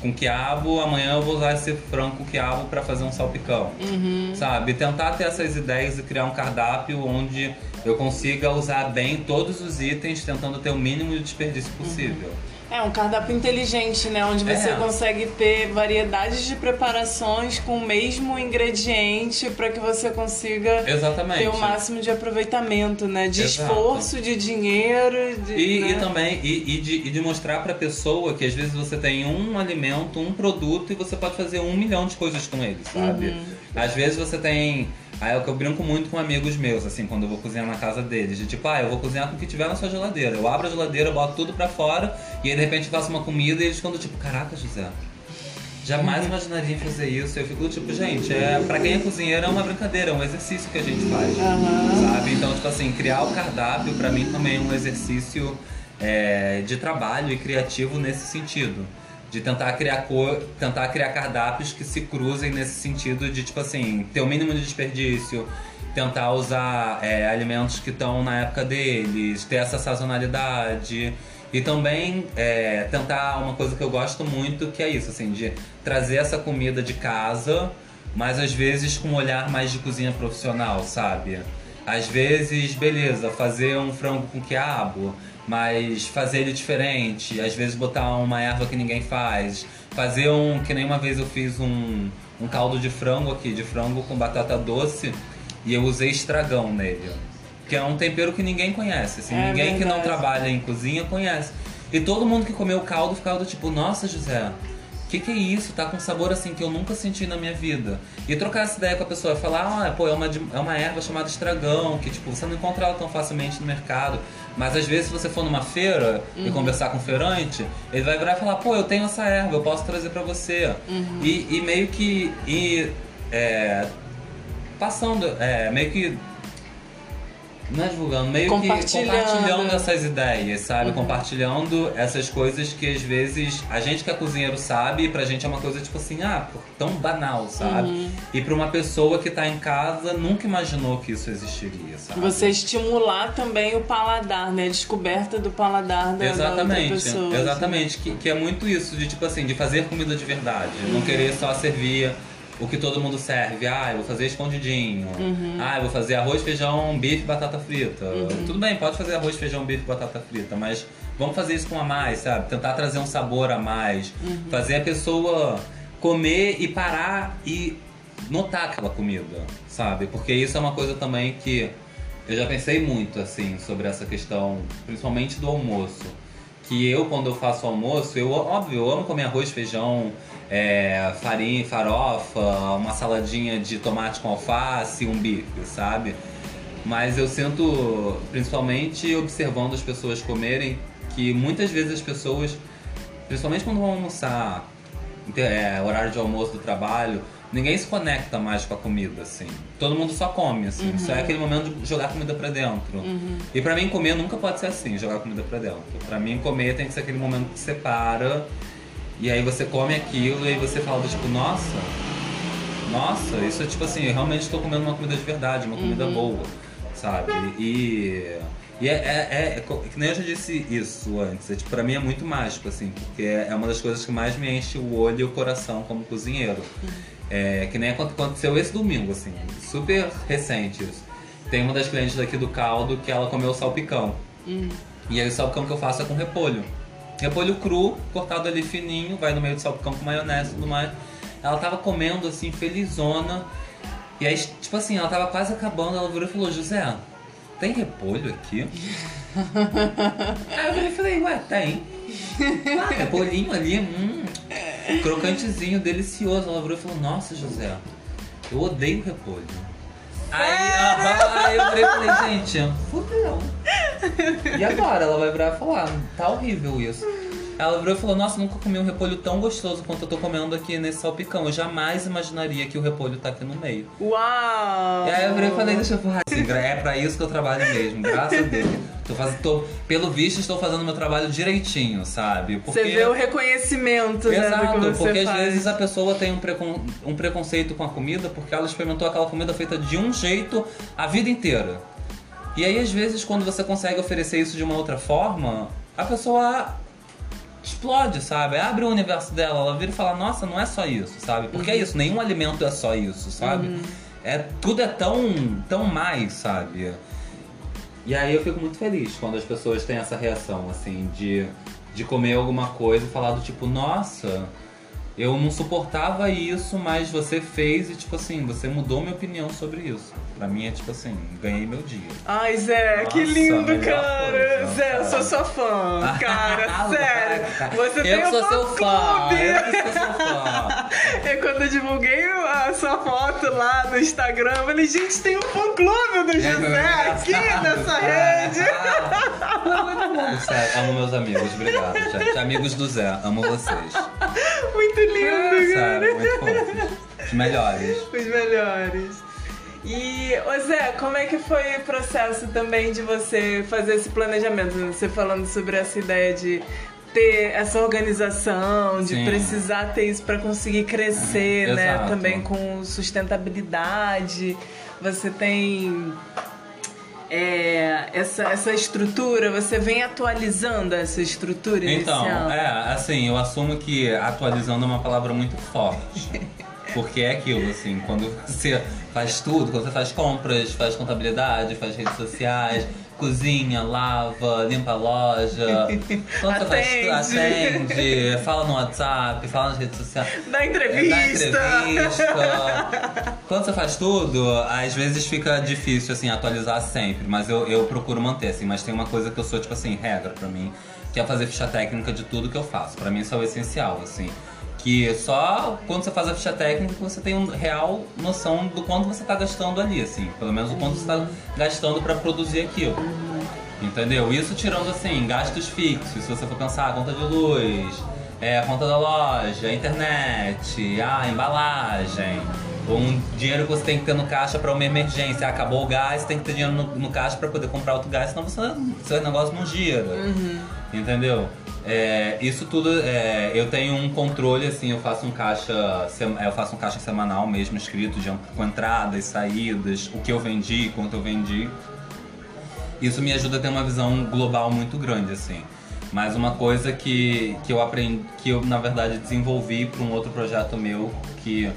com quiabo, amanhã eu vou usar esse frango com quiabo para fazer um salpicão. Uhum. Sabe? Tentar ter essas ideias e criar um cardápio onde eu consiga usar bem todos os itens, tentando ter o mínimo de desperdício possível. Uhum. É um cardápio inteligente, né? Onde você é. consegue ter variedades de preparações com o mesmo ingrediente para que você consiga Exatamente. ter o máximo de aproveitamento, né? De Exato. esforço, de dinheiro. De, e, né? e, também e, e, de, e de mostrar para a pessoa que às vezes você tem um alimento, um produto e você pode fazer um milhão de coisas com ele, sabe? Uhum. Às vezes você tem Aí é o que eu brinco muito com amigos meus, assim, quando eu vou cozinhar na casa deles. De tipo, ah, eu vou cozinhar com o que tiver na sua geladeira. Eu abro a geladeira, boto tudo pra fora e aí de repente faço uma comida e eles ficam tipo, caraca, José. Jamais imaginaria fazer isso. Eu fico tipo, gente, é, pra quem é cozinheiro é uma brincadeira, é um exercício que a gente faz. Uhum. Sabe? Então, tipo assim, criar o cardápio pra mim também é um exercício é, de trabalho e criativo nesse sentido de tentar criar cor, tentar criar cardápios que se cruzem nesse sentido de tipo assim ter o mínimo de desperdício, tentar usar é, alimentos que estão na época deles, ter essa sazonalidade e também é, tentar uma coisa que eu gosto muito que é isso assim de trazer essa comida de casa, mas às vezes com um olhar mais de cozinha profissional, sabe? Às vezes, beleza, fazer um frango com quiabo, mas fazer ele diferente, às vezes botar uma erva que ninguém faz, fazer um, que nem uma vez eu fiz um, um caldo de frango aqui, de frango com batata doce, e eu usei estragão nele. Que é um tempero que ninguém conhece, assim, é ninguém verdade. que não trabalha em cozinha conhece. E todo mundo que comeu o caldo ficava do tipo, nossa José, que, que é isso? Tá com um sabor assim que eu nunca senti na minha vida. E trocar essa ideia com a pessoa, falar, ah, pô, é uma, é uma erva chamada estragão, que tipo, você não encontra ela tão facilmente no mercado. Mas às vezes se você for numa feira uhum. e conversar com um feirante, ele vai virar e falar, pô, eu tenho essa erva, eu posso trazer para você. Uhum. E, e, meio que. E, é, passando, é, meio que não é divulgando, meio compartilhando. que compartilhando essas ideias, sabe? Uhum. Compartilhando essas coisas que às vezes a gente que é cozinheiro sabe e pra gente é uma coisa tipo assim, ah, tão banal, sabe? Uhum. E pra uma pessoa que tá em casa nunca imaginou que isso existiria, sabe? Você estimular também o paladar, né? A descoberta do paladar da, exatamente, da pessoa. Exatamente, que, que é muito isso, de tipo assim, de fazer comida de verdade. Uhum. Não querer só servir o que todo mundo serve. Ah, eu vou fazer escondidinho. Uhum. Ah, eu vou fazer arroz, feijão, bife, batata frita. Uhum. Tudo bem, pode fazer arroz, feijão, bife, batata frita, mas vamos fazer isso com a mais, sabe? Tentar trazer um sabor a mais. Uhum. Fazer a pessoa comer e parar e notar aquela comida, sabe? Porque isso é uma coisa também que eu já pensei muito, assim, sobre essa questão, principalmente do almoço. Que eu, quando eu faço almoço, eu, óbvio, eu amo comer arroz, feijão, é, farinha, farofa, uma saladinha de tomate com alface, um bife, sabe? Mas eu sinto, principalmente observando as pessoas comerem, que muitas vezes as pessoas, principalmente quando vão almoçar, é, horário de almoço do trabalho, ninguém se conecta mais com a comida, assim. Todo mundo só come, assim. Uhum. Só é aquele momento de jogar comida pra dentro. Uhum. E pra mim, comer nunca pode ser assim, jogar comida pra dentro. Pra mim, comer tem que ser aquele momento que você para e aí você come aquilo e aí você fala tipo, nossa, nossa, isso é tipo assim, eu realmente estou comendo uma comida de verdade, uma comida uhum. boa, sabe? E, e é, é, é, é, que nem eu já disse isso antes, é, tipo, pra mim é muito mágico, assim, porque é uma das coisas que mais me enche o olho e o coração como cozinheiro. Uhum. É, que nem aconteceu esse domingo, assim, super recente isso. Tem uma das clientes daqui do caldo que ela comeu salpicão. Uhum. E aí o salpicão que eu faço é com repolho. Repolho cru, cortado ali fininho, vai no meio do salpicão com maionese e tudo mais. Ela tava comendo assim, felizona. E aí, tipo assim, ela tava quase acabando, ela virou e falou, José, tem repolho aqui? aí eu falei, ué, tem. Ah, repolhinho ali, hum, crocantezinho, delicioso. Ela virou e falou, nossa, José, eu odeio repolho. Aí, aí eu falei, gente, fudeu. E agora? Ela vai virar e falar, tá horrível isso. Ela virou e falou, nossa, nunca comi um repolho tão gostoso quanto eu tô comendo aqui nesse salpicão. Eu jamais imaginaria que o repolho tá aqui no meio. Uau! E aí eu virei e falei, deixa eu falar assim, é pra isso que eu trabalho mesmo, graças a Deus. Tô fazendo, tô, pelo visto, estou fazendo meu trabalho direitinho, sabe? Porque... Você vê o reconhecimento, Exato, né, que você porque faz. às vezes a pessoa tem um, precon... um preconceito com a comida porque ela experimentou aquela comida feita de um jeito a vida inteira. E aí, às vezes, quando você consegue oferecer isso de uma outra forma, a pessoa explode, sabe? Abre o universo dela, ela vira e fala, nossa, não é só isso, sabe? Porque é uhum. é isso, nenhum alimento é só isso, sabe? Uhum. É, tudo é tão, tão mais, sabe? E aí eu fico muito feliz quando as pessoas têm essa reação, assim, de, de comer alguma coisa e falar do tipo, nossa, eu não suportava isso, mas você fez e, tipo assim, você mudou minha opinião sobre isso. Pra mim é tipo assim, ganhei meu dia. Ai, Zé, Nossa, que lindo, cara! Coisa, Zé, eu sou sua fã, cara, sério. Você eu tem sou um seu fã, eu sou seu fã. é quando eu divulguei a sua foto lá no Instagram, eu falei, gente, tem um fã clube do é, José é, aqui nessa rede. Foi muito bom. Sério, amo meus amigos, obrigado, gente. Amigos do Zé, amo vocês. Muito lindo, cara. Muito fofo. Os melhores. Os melhores. E, ô Zé, como é que foi o processo também de você fazer esse planejamento? Você falando sobre essa ideia de ter essa organização, de Sim. precisar ter isso para conseguir crescer, né? Exato. Também com sustentabilidade. Você tem é, essa, essa estrutura, você vem atualizando essa estrutura então, inicial? Então, é, assim, eu assumo que atualizando é uma palavra muito forte. Porque é aquilo, assim, quando você faz tudo, quando você faz compras, faz contabilidade, faz redes sociais, cozinha, lava, limpa a loja. Atende. atende, fala no WhatsApp, fala nas redes sociais. Dá entrevista. Dá entrevista. Quando você faz tudo, às vezes fica difícil, assim, atualizar sempre. Mas eu, eu procuro manter, assim. Mas tem uma coisa que eu sou, tipo assim, regra pra mim. Que é fazer ficha técnica de tudo que eu faço. Pra mim isso é o essencial, assim Que só quando você faz a ficha técnica você tem uma real noção do quanto você está gastando ali, assim. Pelo menos o quanto você está gastando para produzir aquilo. Entendeu? Isso tirando, assim, gastos fixos. Se você for pensar, conta de luz, é, conta da loja, internet, a embalagem, um dinheiro que você tem que ter no caixa para uma emergência. Acabou o gás, tem que ter dinheiro no, no caixa para poder comprar outro gás, senão você, seu negócio não gira. Uhum. Entendeu? É, isso tudo, é, eu tenho um controle, assim, eu faço um caixa, eu faço um caixa semanal mesmo, escrito de, com entradas, saídas, o que eu vendi, quanto eu vendi. Isso me ajuda a ter uma visão global muito grande, assim. Mas uma coisa que, que eu aprendi, que eu na verdade desenvolvi para um outro projeto meu que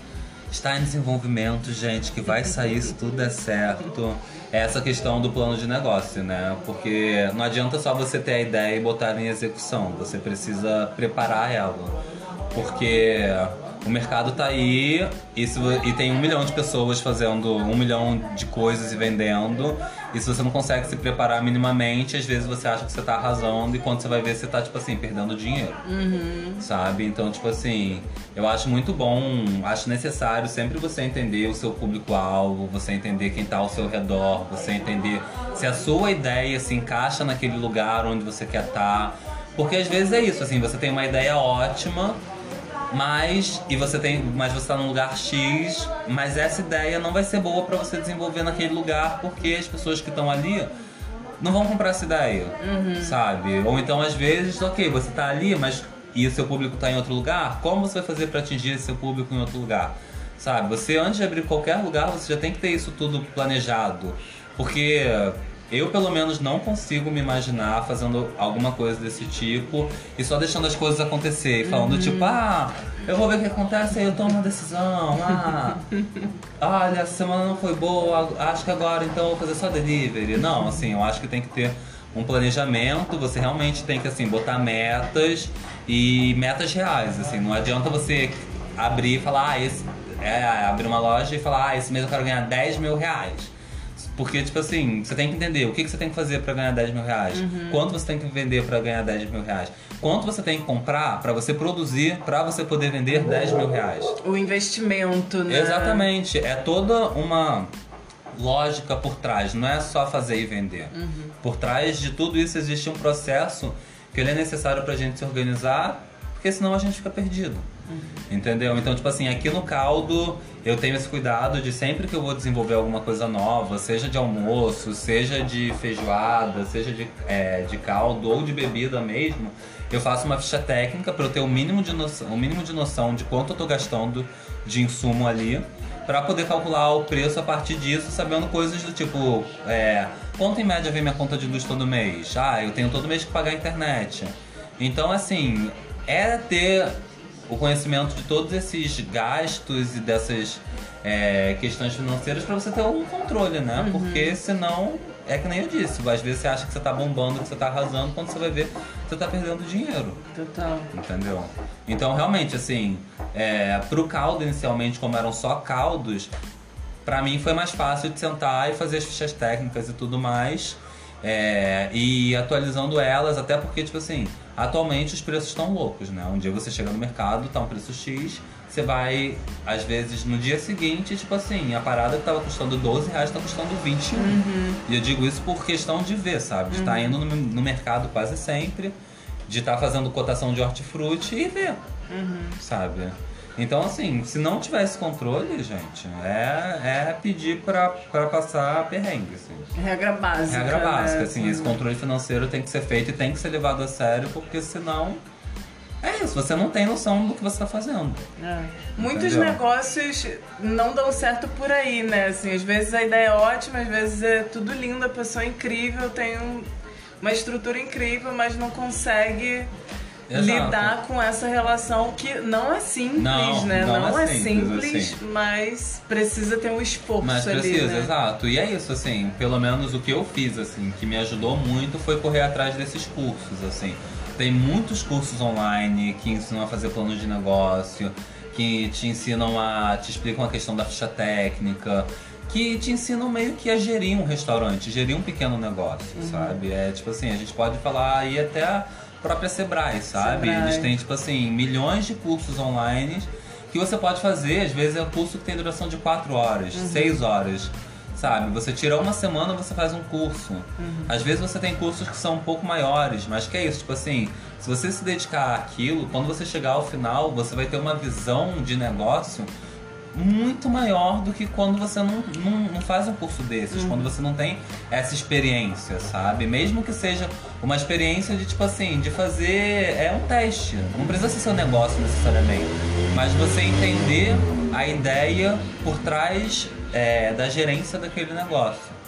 está em desenvolvimento, gente, que vai sair se tudo der certo. Essa questão do plano de negócio, né? Porque não adianta só você ter a ideia e botar em execução, você precisa preparar ela. Porque o mercado tá aí e, se, e tem um milhão de pessoas fazendo um milhão de coisas e vendendo. E se você não consegue se preparar minimamente, às vezes você acha que você tá arrasando e quando você vai ver, você tá, tipo assim, perdendo dinheiro. Uhum. Sabe? Então, tipo assim, eu acho muito bom, acho necessário sempre você entender o seu público-alvo, você entender quem tá ao seu redor, você entender se a sua ideia se encaixa naquele lugar onde você quer estar. Tá. Porque às vezes é isso, assim, você tem uma ideia ótima, mas e você tem, mas você está num lugar X, mas essa ideia não vai ser boa para você desenvolver naquele lugar porque as pessoas que estão ali não vão comprar essa ideia, uhum. sabe? Ou então às vezes, ok, você está ali, mas e o seu público está em outro lugar, como você vai fazer para atingir esse seu público em outro lugar? Sabe? Você antes de abrir qualquer lugar, você já tem que ter isso tudo planejado, porque eu, pelo menos, não consigo me imaginar fazendo alguma coisa desse tipo e só deixando as coisas acontecer. Falando, uhum. tipo, ah, eu vou ver o que acontece, aí eu tomo uma decisão. Ah, olha, a semana não foi boa, acho que agora então eu vou fazer só delivery. Não, assim, eu acho que tem que ter um planejamento, você realmente tem que, assim, botar metas e metas reais, assim. Não adianta você abrir e falar, ah, esse... É, abrir uma loja e falar, ah, esse mês eu quero ganhar 10 mil reais. Porque, tipo assim, você tem que entender o que, que você tem que fazer para ganhar 10 mil reais. Uhum. Quanto você tem que vender para ganhar 10 mil reais. Quanto você tem que comprar para você produzir para você poder vender 10 mil reais. O investimento, né? Exatamente. É toda uma lógica por trás. Não é só fazer e vender. Uhum. Por trás de tudo isso existe um processo que ele é necessário pra gente se organizar, porque senão a gente fica perdido. Entendeu? Então, tipo assim, aqui no caldo eu tenho esse cuidado de sempre que eu vou desenvolver alguma coisa nova, seja de almoço, seja de feijoada, seja de, é, de caldo ou de bebida mesmo, eu faço uma ficha técnica para eu ter o mínimo de noção, um mínimo de noção de quanto eu tô gastando de insumo ali, para poder calcular o preço a partir disso, sabendo coisas do tipo, é, quanto em média vem minha conta de luz todo mês? Ah, eu tenho todo mês que pagar a internet. Então, assim, é ter o conhecimento de todos esses gastos e dessas é, questões financeiras para você ter um controle, né? Uhum. Porque senão, é que nem eu disse, às vezes você acha que você tá bombando, que você tá arrasando, quando você vai ver, você tá perdendo dinheiro. Total. Entendeu? Então, realmente, assim, é, pro caldo inicialmente, como eram só caldos, para mim foi mais fácil de sentar e fazer as fichas técnicas e tudo mais. É, e atualizando elas, até porque, tipo assim, atualmente os preços estão loucos, né? Um dia você chega no mercado, tá um preço X, você vai, às vezes, no dia seguinte, tipo assim, a parada que tava custando 12 reais tá custando 21. Uhum. E eu digo isso por questão de ver, sabe? De estar tá indo no, no, mercado quase sempre, de estar tá fazendo cotação de hortifruti e ver, uhum. sabe? Então, assim, se não tivesse controle, gente, é, é pedir pra, pra passar perrengue, assim. Regra básica. Regra básica, né? assim, esse controle financeiro tem que ser feito e tem que ser levado a sério, porque senão. É isso, você não tem noção do que você está fazendo. É. Muitos negócios não dão certo por aí, né? Assim, às vezes a ideia é ótima, às vezes é tudo lindo, a pessoa é incrível, tem um, uma estrutura incrível, mas não consegue Exato. lidar com essa relação que não é simples, Não, né? não é é simples, simples, assim. mas precisa ter um esforço Mas ali, precisa, né? exato. E é isso, assim, pelo menos o que eu fiz, assim, que me ajudou muito foi correr atrás desses cursos, assim. Tem muitos cursos online que ensinam a fazer planos de negócio, que te ensinam a. te explicam a questão da ficha técnica, que te ensinam meio que a gerir um restaurante, gerir um pequeno negócio, Uhum. sabe? É tipo assim, a gente pode falar aí até própria Sebrae, sabe? Sebrae. Eles têm, tipo assim, milhões de cursos online que você pode fazer. Às vezes é um curso que tem duração de 4 horas, Uhum. 6 horas. Sabe? Você tira uma semana, você faz um curso. Uhum. Às vezes você tem cursos que são um pouco maiores, mas que é isso, tipo assim, se você se dedicar àquilo, quando você chegar ao final, você vai ter uma visão de negócio muito maior do que quando você não, não, não faz um curso desses, quando você não tem essa experiência, sabe? Mesmo que seja uma experiência de tipo assim, de fazer. É um teste. Não precisa ser seu negócio necessariamente. Mas você entender a ideia por trás é, da gerência daquele negócio.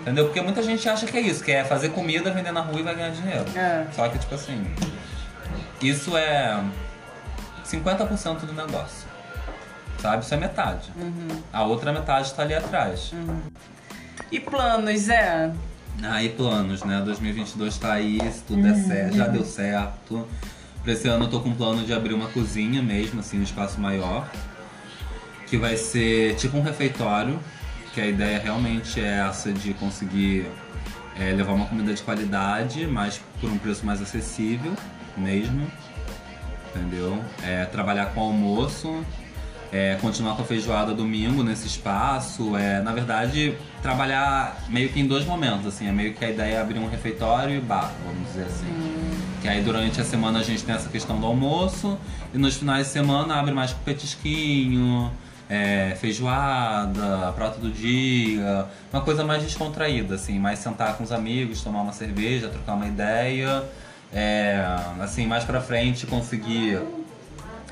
Entendeu? Porque muita gente acha que é isso, que é fazer comida, vender na rua e vai ganhar dinheiro. É. Só que, tipo assim, isso é 50% do negócio. Sabe? Isso é metade. A outra metade tá ali atrás. E planos, Zé? Aí planos, né? 2022 tá aí, se tudo der certo, já deu certo. Pra esse ano eu tô com um plano de abrir uma cozinha mesmo, assim, um espaço maior. Que vai ser tipo um refeitório, que a ideia realmente é essa de conseguir é, levar uma comida de qualidade, mas por um preço mais acessível mesmo. Entendeu? É, trabalhar com almoço, é, continuar com a feijoada domingo nesse espaço. É, na verdade, trabalhar meio que em dois momentos, assim. É meio que a ideia é abrir um refeitório e bar, vamos dizer assim. Que aí durante a semana a gente tem essa questão do almoço e nos finais de semana abre mais petisquinho, é, feijoada, prato do dia, uma coisa mais descontraída, assim, mais sentar com os amigos, tomar uma cerveja, trocar uma ideia. É, assim, mais pra frente conseguir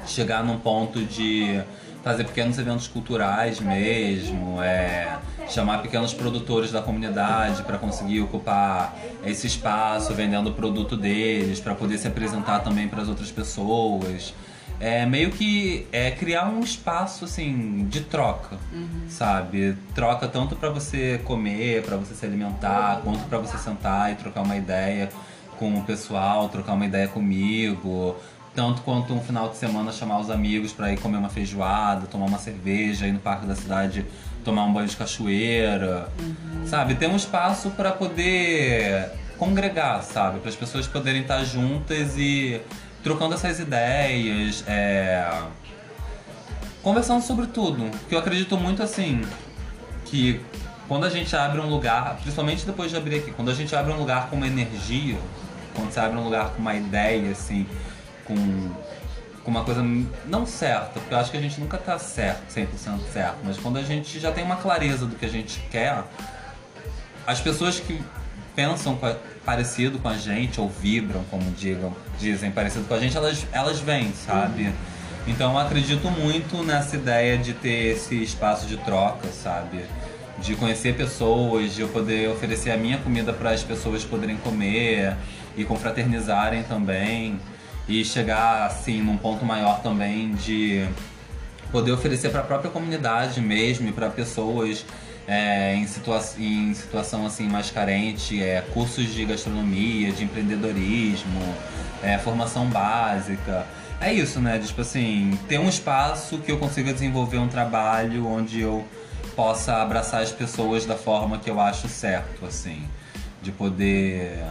chegar num ponto de fazer pequenos eventos culturais mesmo, é, chamar pequenos produtores da comunidade para conseguir ocupar esse espaço vendendo o produto deles, para poder se apresentar também para as outras pessoas. É meio que é criar um espaço assim de troca, sabe? Troca tanto para você comer, para você se alimentar, quanto para você sentar e trocar uma ideia com o pessoal, trocar uma ideia comigo, tanto quanto um final de semana chamar os amigos para ir comer uma feijoada, tomar uma cerveja, ir no parque da cidade tomar um banho de cachoeira, sabe? Ter um espaço para poder congregar, sabe? Para as pessoas poderem estar juntas e trocando essas ideias, é... conversando sobre tudo. Porque eu acredito muito assim que quando a gente abre um lugar, principalmente depois de abrir aqui, quando a gente abre um lugar com uma energia, quando você abre um lugar com uma ideia, assim, com, com uma coisa não certa, porque eu acho que a gente nunca tá certo, 100% certo, mas quando a gente já tem uma clareza do que a gente quer, as pessoas que pensam com a- parecido com a gente, ou vibram, como digam, dizem, parecido com a gente, elas, elas vêm, sabe? Então eu acredito muito nessa ideia de ter esse espaço de troca, sabe? De conhecer pessoas, de eu poder oferecer a minha comida para as pessoas poderem comer e confraternizarem também. E chegar, assim, num ponto maior também de poder oferecer para a própria comunidade mesmo e para pessoas é, em, situa em situação assim mais carente, é, cursos de gastronomia, de empreendedorismo, é, formação básica. É isso, né? Tipo assim, ter um espaço que eu consiga desenvolver um trabalho onde eu possa abraçar as pessoas da forma que eu acho certo, assim. De poder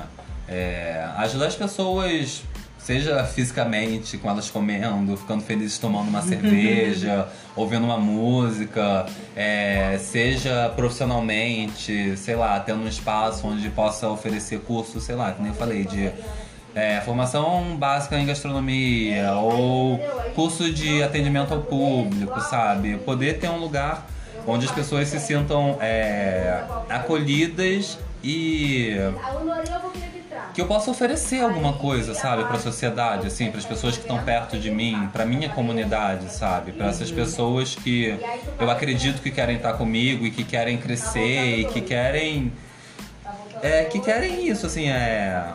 ajudar as pessoas seja fisicamente, com elas comendo, ficando felizes tomando uma cerveja, ouvindo uma música, é, seja profissionalmente, sei lá, tendo um espaço onde possa oferecer curso, sei lá, como eu falei, de é, formação básica em gastronomia ou curso de atendimento ao público, sabe? Poder ter um lugar onde as pessoas se sintam é, acolhidas e que eu possa oferecer alguma coisa, sabe, para a sociedade, assim, para as pessoas que estão perto de mim, para minha comunidade, sabe, para essas pessoas que eu acredito que querem estar comigo e que querem crescer e que querem é, que querem isso, assim, é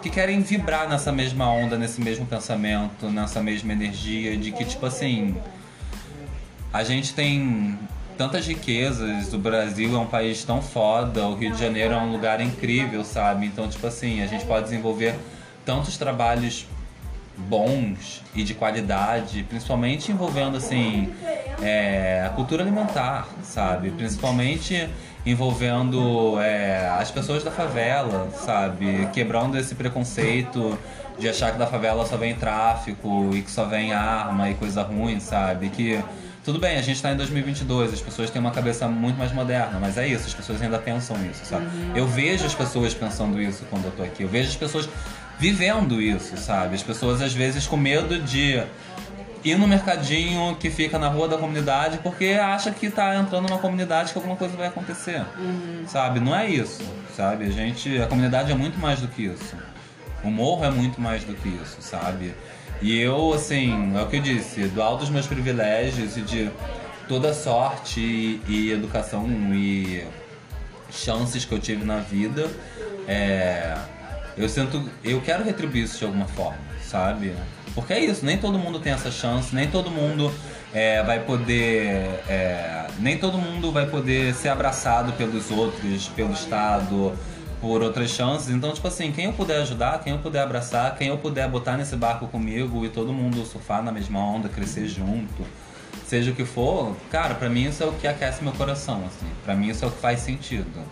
que querem vibrar nessa mesma onda, nesse mesmo pensamento, nessa mesma energia de que tipo assim, a gente tem tantas riquezas, o Brasil é um país tão foda, o Rio de Janeiro é um lugar incrível, sabe? Então, tipo assim, a gente pode desenvolver tantos trabalhos bons e de qualidade, principalmente envolvendo assim é, a cultura alimentar, sabe? Principalmente envolvendo é, as pessoas da favela, sabe? Quebrando esse preconceito de achar que da favela só vem tráfico e que só vem arma e coisa ruim, sabe? Que tudo bem, a gente tá em 2022, as pessoas têm uma cabeça muito mais moderna, mas é isso, as pessoas ainda pensam isso, sabe? Uhum. Eu vejo as pessoas pensando isso quando eu tô aqui, eu vejo as pessoas vivendo isso, sabe? As pessoas às vezes com medo de ir no mercadinho que fica na rua da comunidade porque acha que tá entrando numa comunidade que alguma coisa vai acontecer, uhum. sabe? Não é isso, sabe? A gente, a comunidade é muito mais do que isso. O morro é muito mais do que isso, sabe? E eu, assim, é o que eu disse, do alto dos meus privilégios e de toda sorte e, e educação e chances que eu tive na vida, é, eu sinto, eu quero retribuir isso de alguma forma, sabe? Porque é isso, nem todo mundo tem essa chance, nem todo mundo é, vai poder. É, nem todo mundo vai poder ser abraçado pelos outros, pelo Estado, por outras chances. Então, tipo assim, quem eu puder ajudar, quem eu puder abraçar, quem eu puder botar nesse barco comigo e todo mundo surfar na mesma onda, crescer junto, seja o que for, cara, para mim isso é o que aquece meu coração, assim. Para mim isso é o que faz sentido.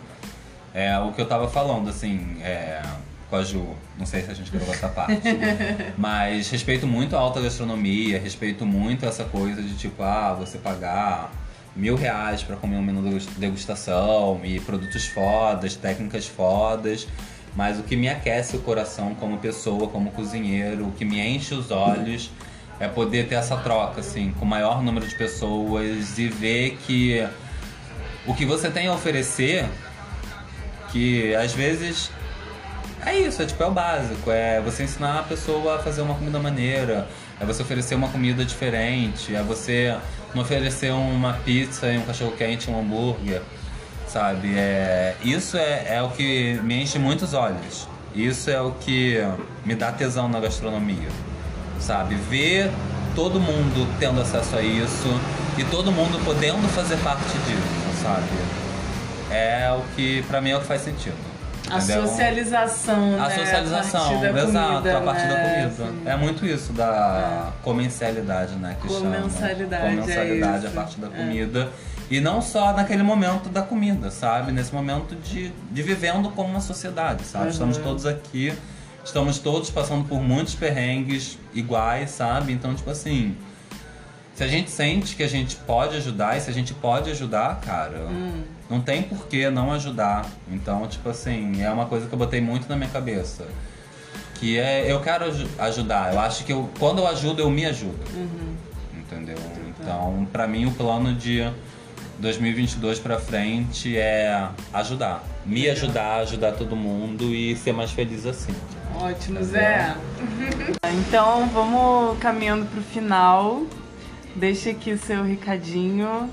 É o que eu tava falando, assim, é, com a Ju. Não sei se a gente gravou essa parte. mas respeito muito a alta gastronomia, respeito muito essa coisa de tipo, ah, você pagar mil reais para comer um menu de degustação e produtos fodas, técnicas fodas. Mas o que me aquece o coração como pessoa, como cozinheiro, o que me enche os olhos é poder ter essa troca, assim, com o maior número de pessoas e ver que o que você tem a oferecer, que às vezes é isso, é tipo, é o básico, é você ensinar a pessoa a fazer uma comida maneira, é você oferecer uma comida diferente, é você não oferecer uma pizza e um cachorro quente, um hambúrguer, sabe? É, isso é, é o que me enche muitos olhos. Isso é o que me dá tesão na gastronomia, sabe? Ver todo mundo tendo acesso a isso e todo mundo podendo fazer parte disso, sabe? É o que, pra mim, é o que faz sentido. A socialização, né? A socialização, a exato, comida, a partir né? da comida. É muito isso da é. comensalidade, né? Que comensalidade, chama. Comensalidade é a partir da é. comida. E não só naquele momento da comida, sabe? Nesse momento de, de vivendo como uma sociedade, sabe? Uhum. Estamos todos aqui, estamos todos passando por muitos perrengues iguais, sabe? Então, tipo assim, se a gente sente que a gente pode ajudar e se a gente pode ajudar, cara, hum. Não tem por que não ajudar. Então, tipo assim, é uma coisa que eu botei muito na minha cabeça. Que é, eu quero ajudar. Eu acho que eu, quando eu ajudo, eu me ajudo. Uhum. Entendeu? Então, pra mim, o plano de 2022 pra frente é ajudar. Me ajudar, ajudar todo mundo e ser mais feliz assim. Ótimo, Zé. então, vamos caminhando pro final. Deixe aqui o seu recadinho.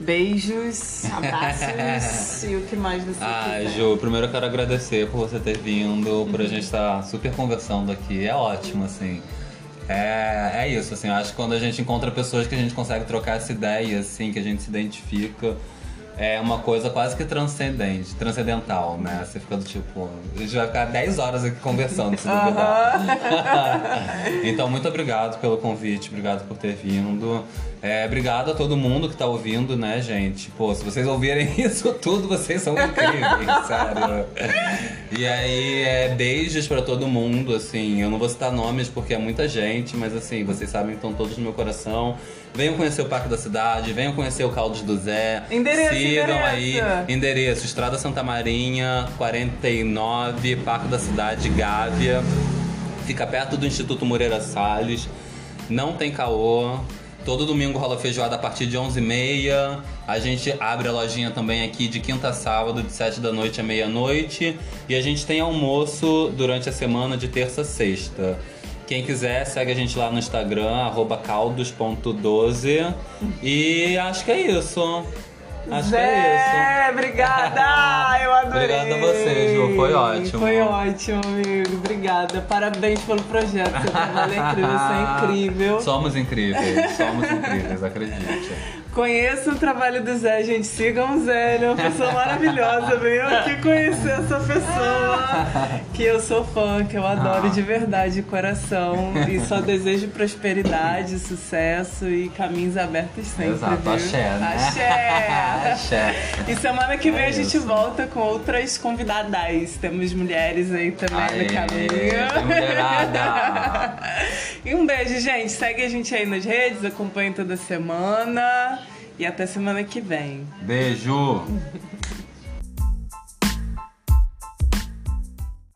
Beijos, abraços e o que mais você ah, quiser. Ju, primeiro eu quero agradecer por você ter vindo, por a gente estar super conversando aqui. É ótimo, assim. É, é isso, assim, eu acho que quando a gente encontra pessoas que a gente consegue trocar essa ideia, assim, que a gente se identifica, é uma coisa quase que transcendente, transcendental, né? Você fica do tipo, a gente vai ficar 10 horas aqui conversando, se duvidar. então, muito obrigado pelo convite, obrigado por ter vindo. É, obrigado a todo mundo que tá ouvindo, né, gente? Pô, se vocês ouvirem isso tudo, vocês são incríveis, sério. E aí, é, beijos para todo mundo, assim. Eu não vou citar nomes porque é muita gente, mas assim, vocês sabem que estão todos no meu coração. Venham conhecer o Parque da Cidade, venham conhecer o Caldos do Zé. Endereço, Sigam endereço. aí. Endereço, Estrada Santa Marinha, 49, Parque da Cidade, Gávea. Fica perto do Instituto Moreira Salles. Não tem caô. Todo domingo rola feijoada a partir de 11h30. A gente abre a lojinha também aqui de quinta a sábado, de 7 da noite a meia-noite. E a gente tem almoço durante a semana de terça a sexta. Quem quiser, segue a gente lá no Instagram, caldos.12. E acho que é isso. Acho Zé, que é isso. obrigada! Eu adorei! Obrigado a você, Ju. Foi ótimo. Foi ótimo, amigo. Obrigada. Parabéns pelo projeto. Seu trabalho é incrível, você é incrível. Somos incríveis, somos incríveis, acredite. Conheçam o trabalho do Zé, gente. Sigam o Zé, ele é uma pessoa maravilhosa. Venham aqui conhecer essa pessoa que eu sou fã, que eu adoro de verdade, de coração. E só desejo prosperidade, sucesso e caminhos abertos sempre. Exato, viu? axé, né? Axé. Axé. E semana que vem É a gente volta com outras convidadas. Temos mulheres aí também Aê, no caminho. e um beijo, gente. Segue a gente aí nas redes, acompanhe toda semana. E até semana que vem. Beijo.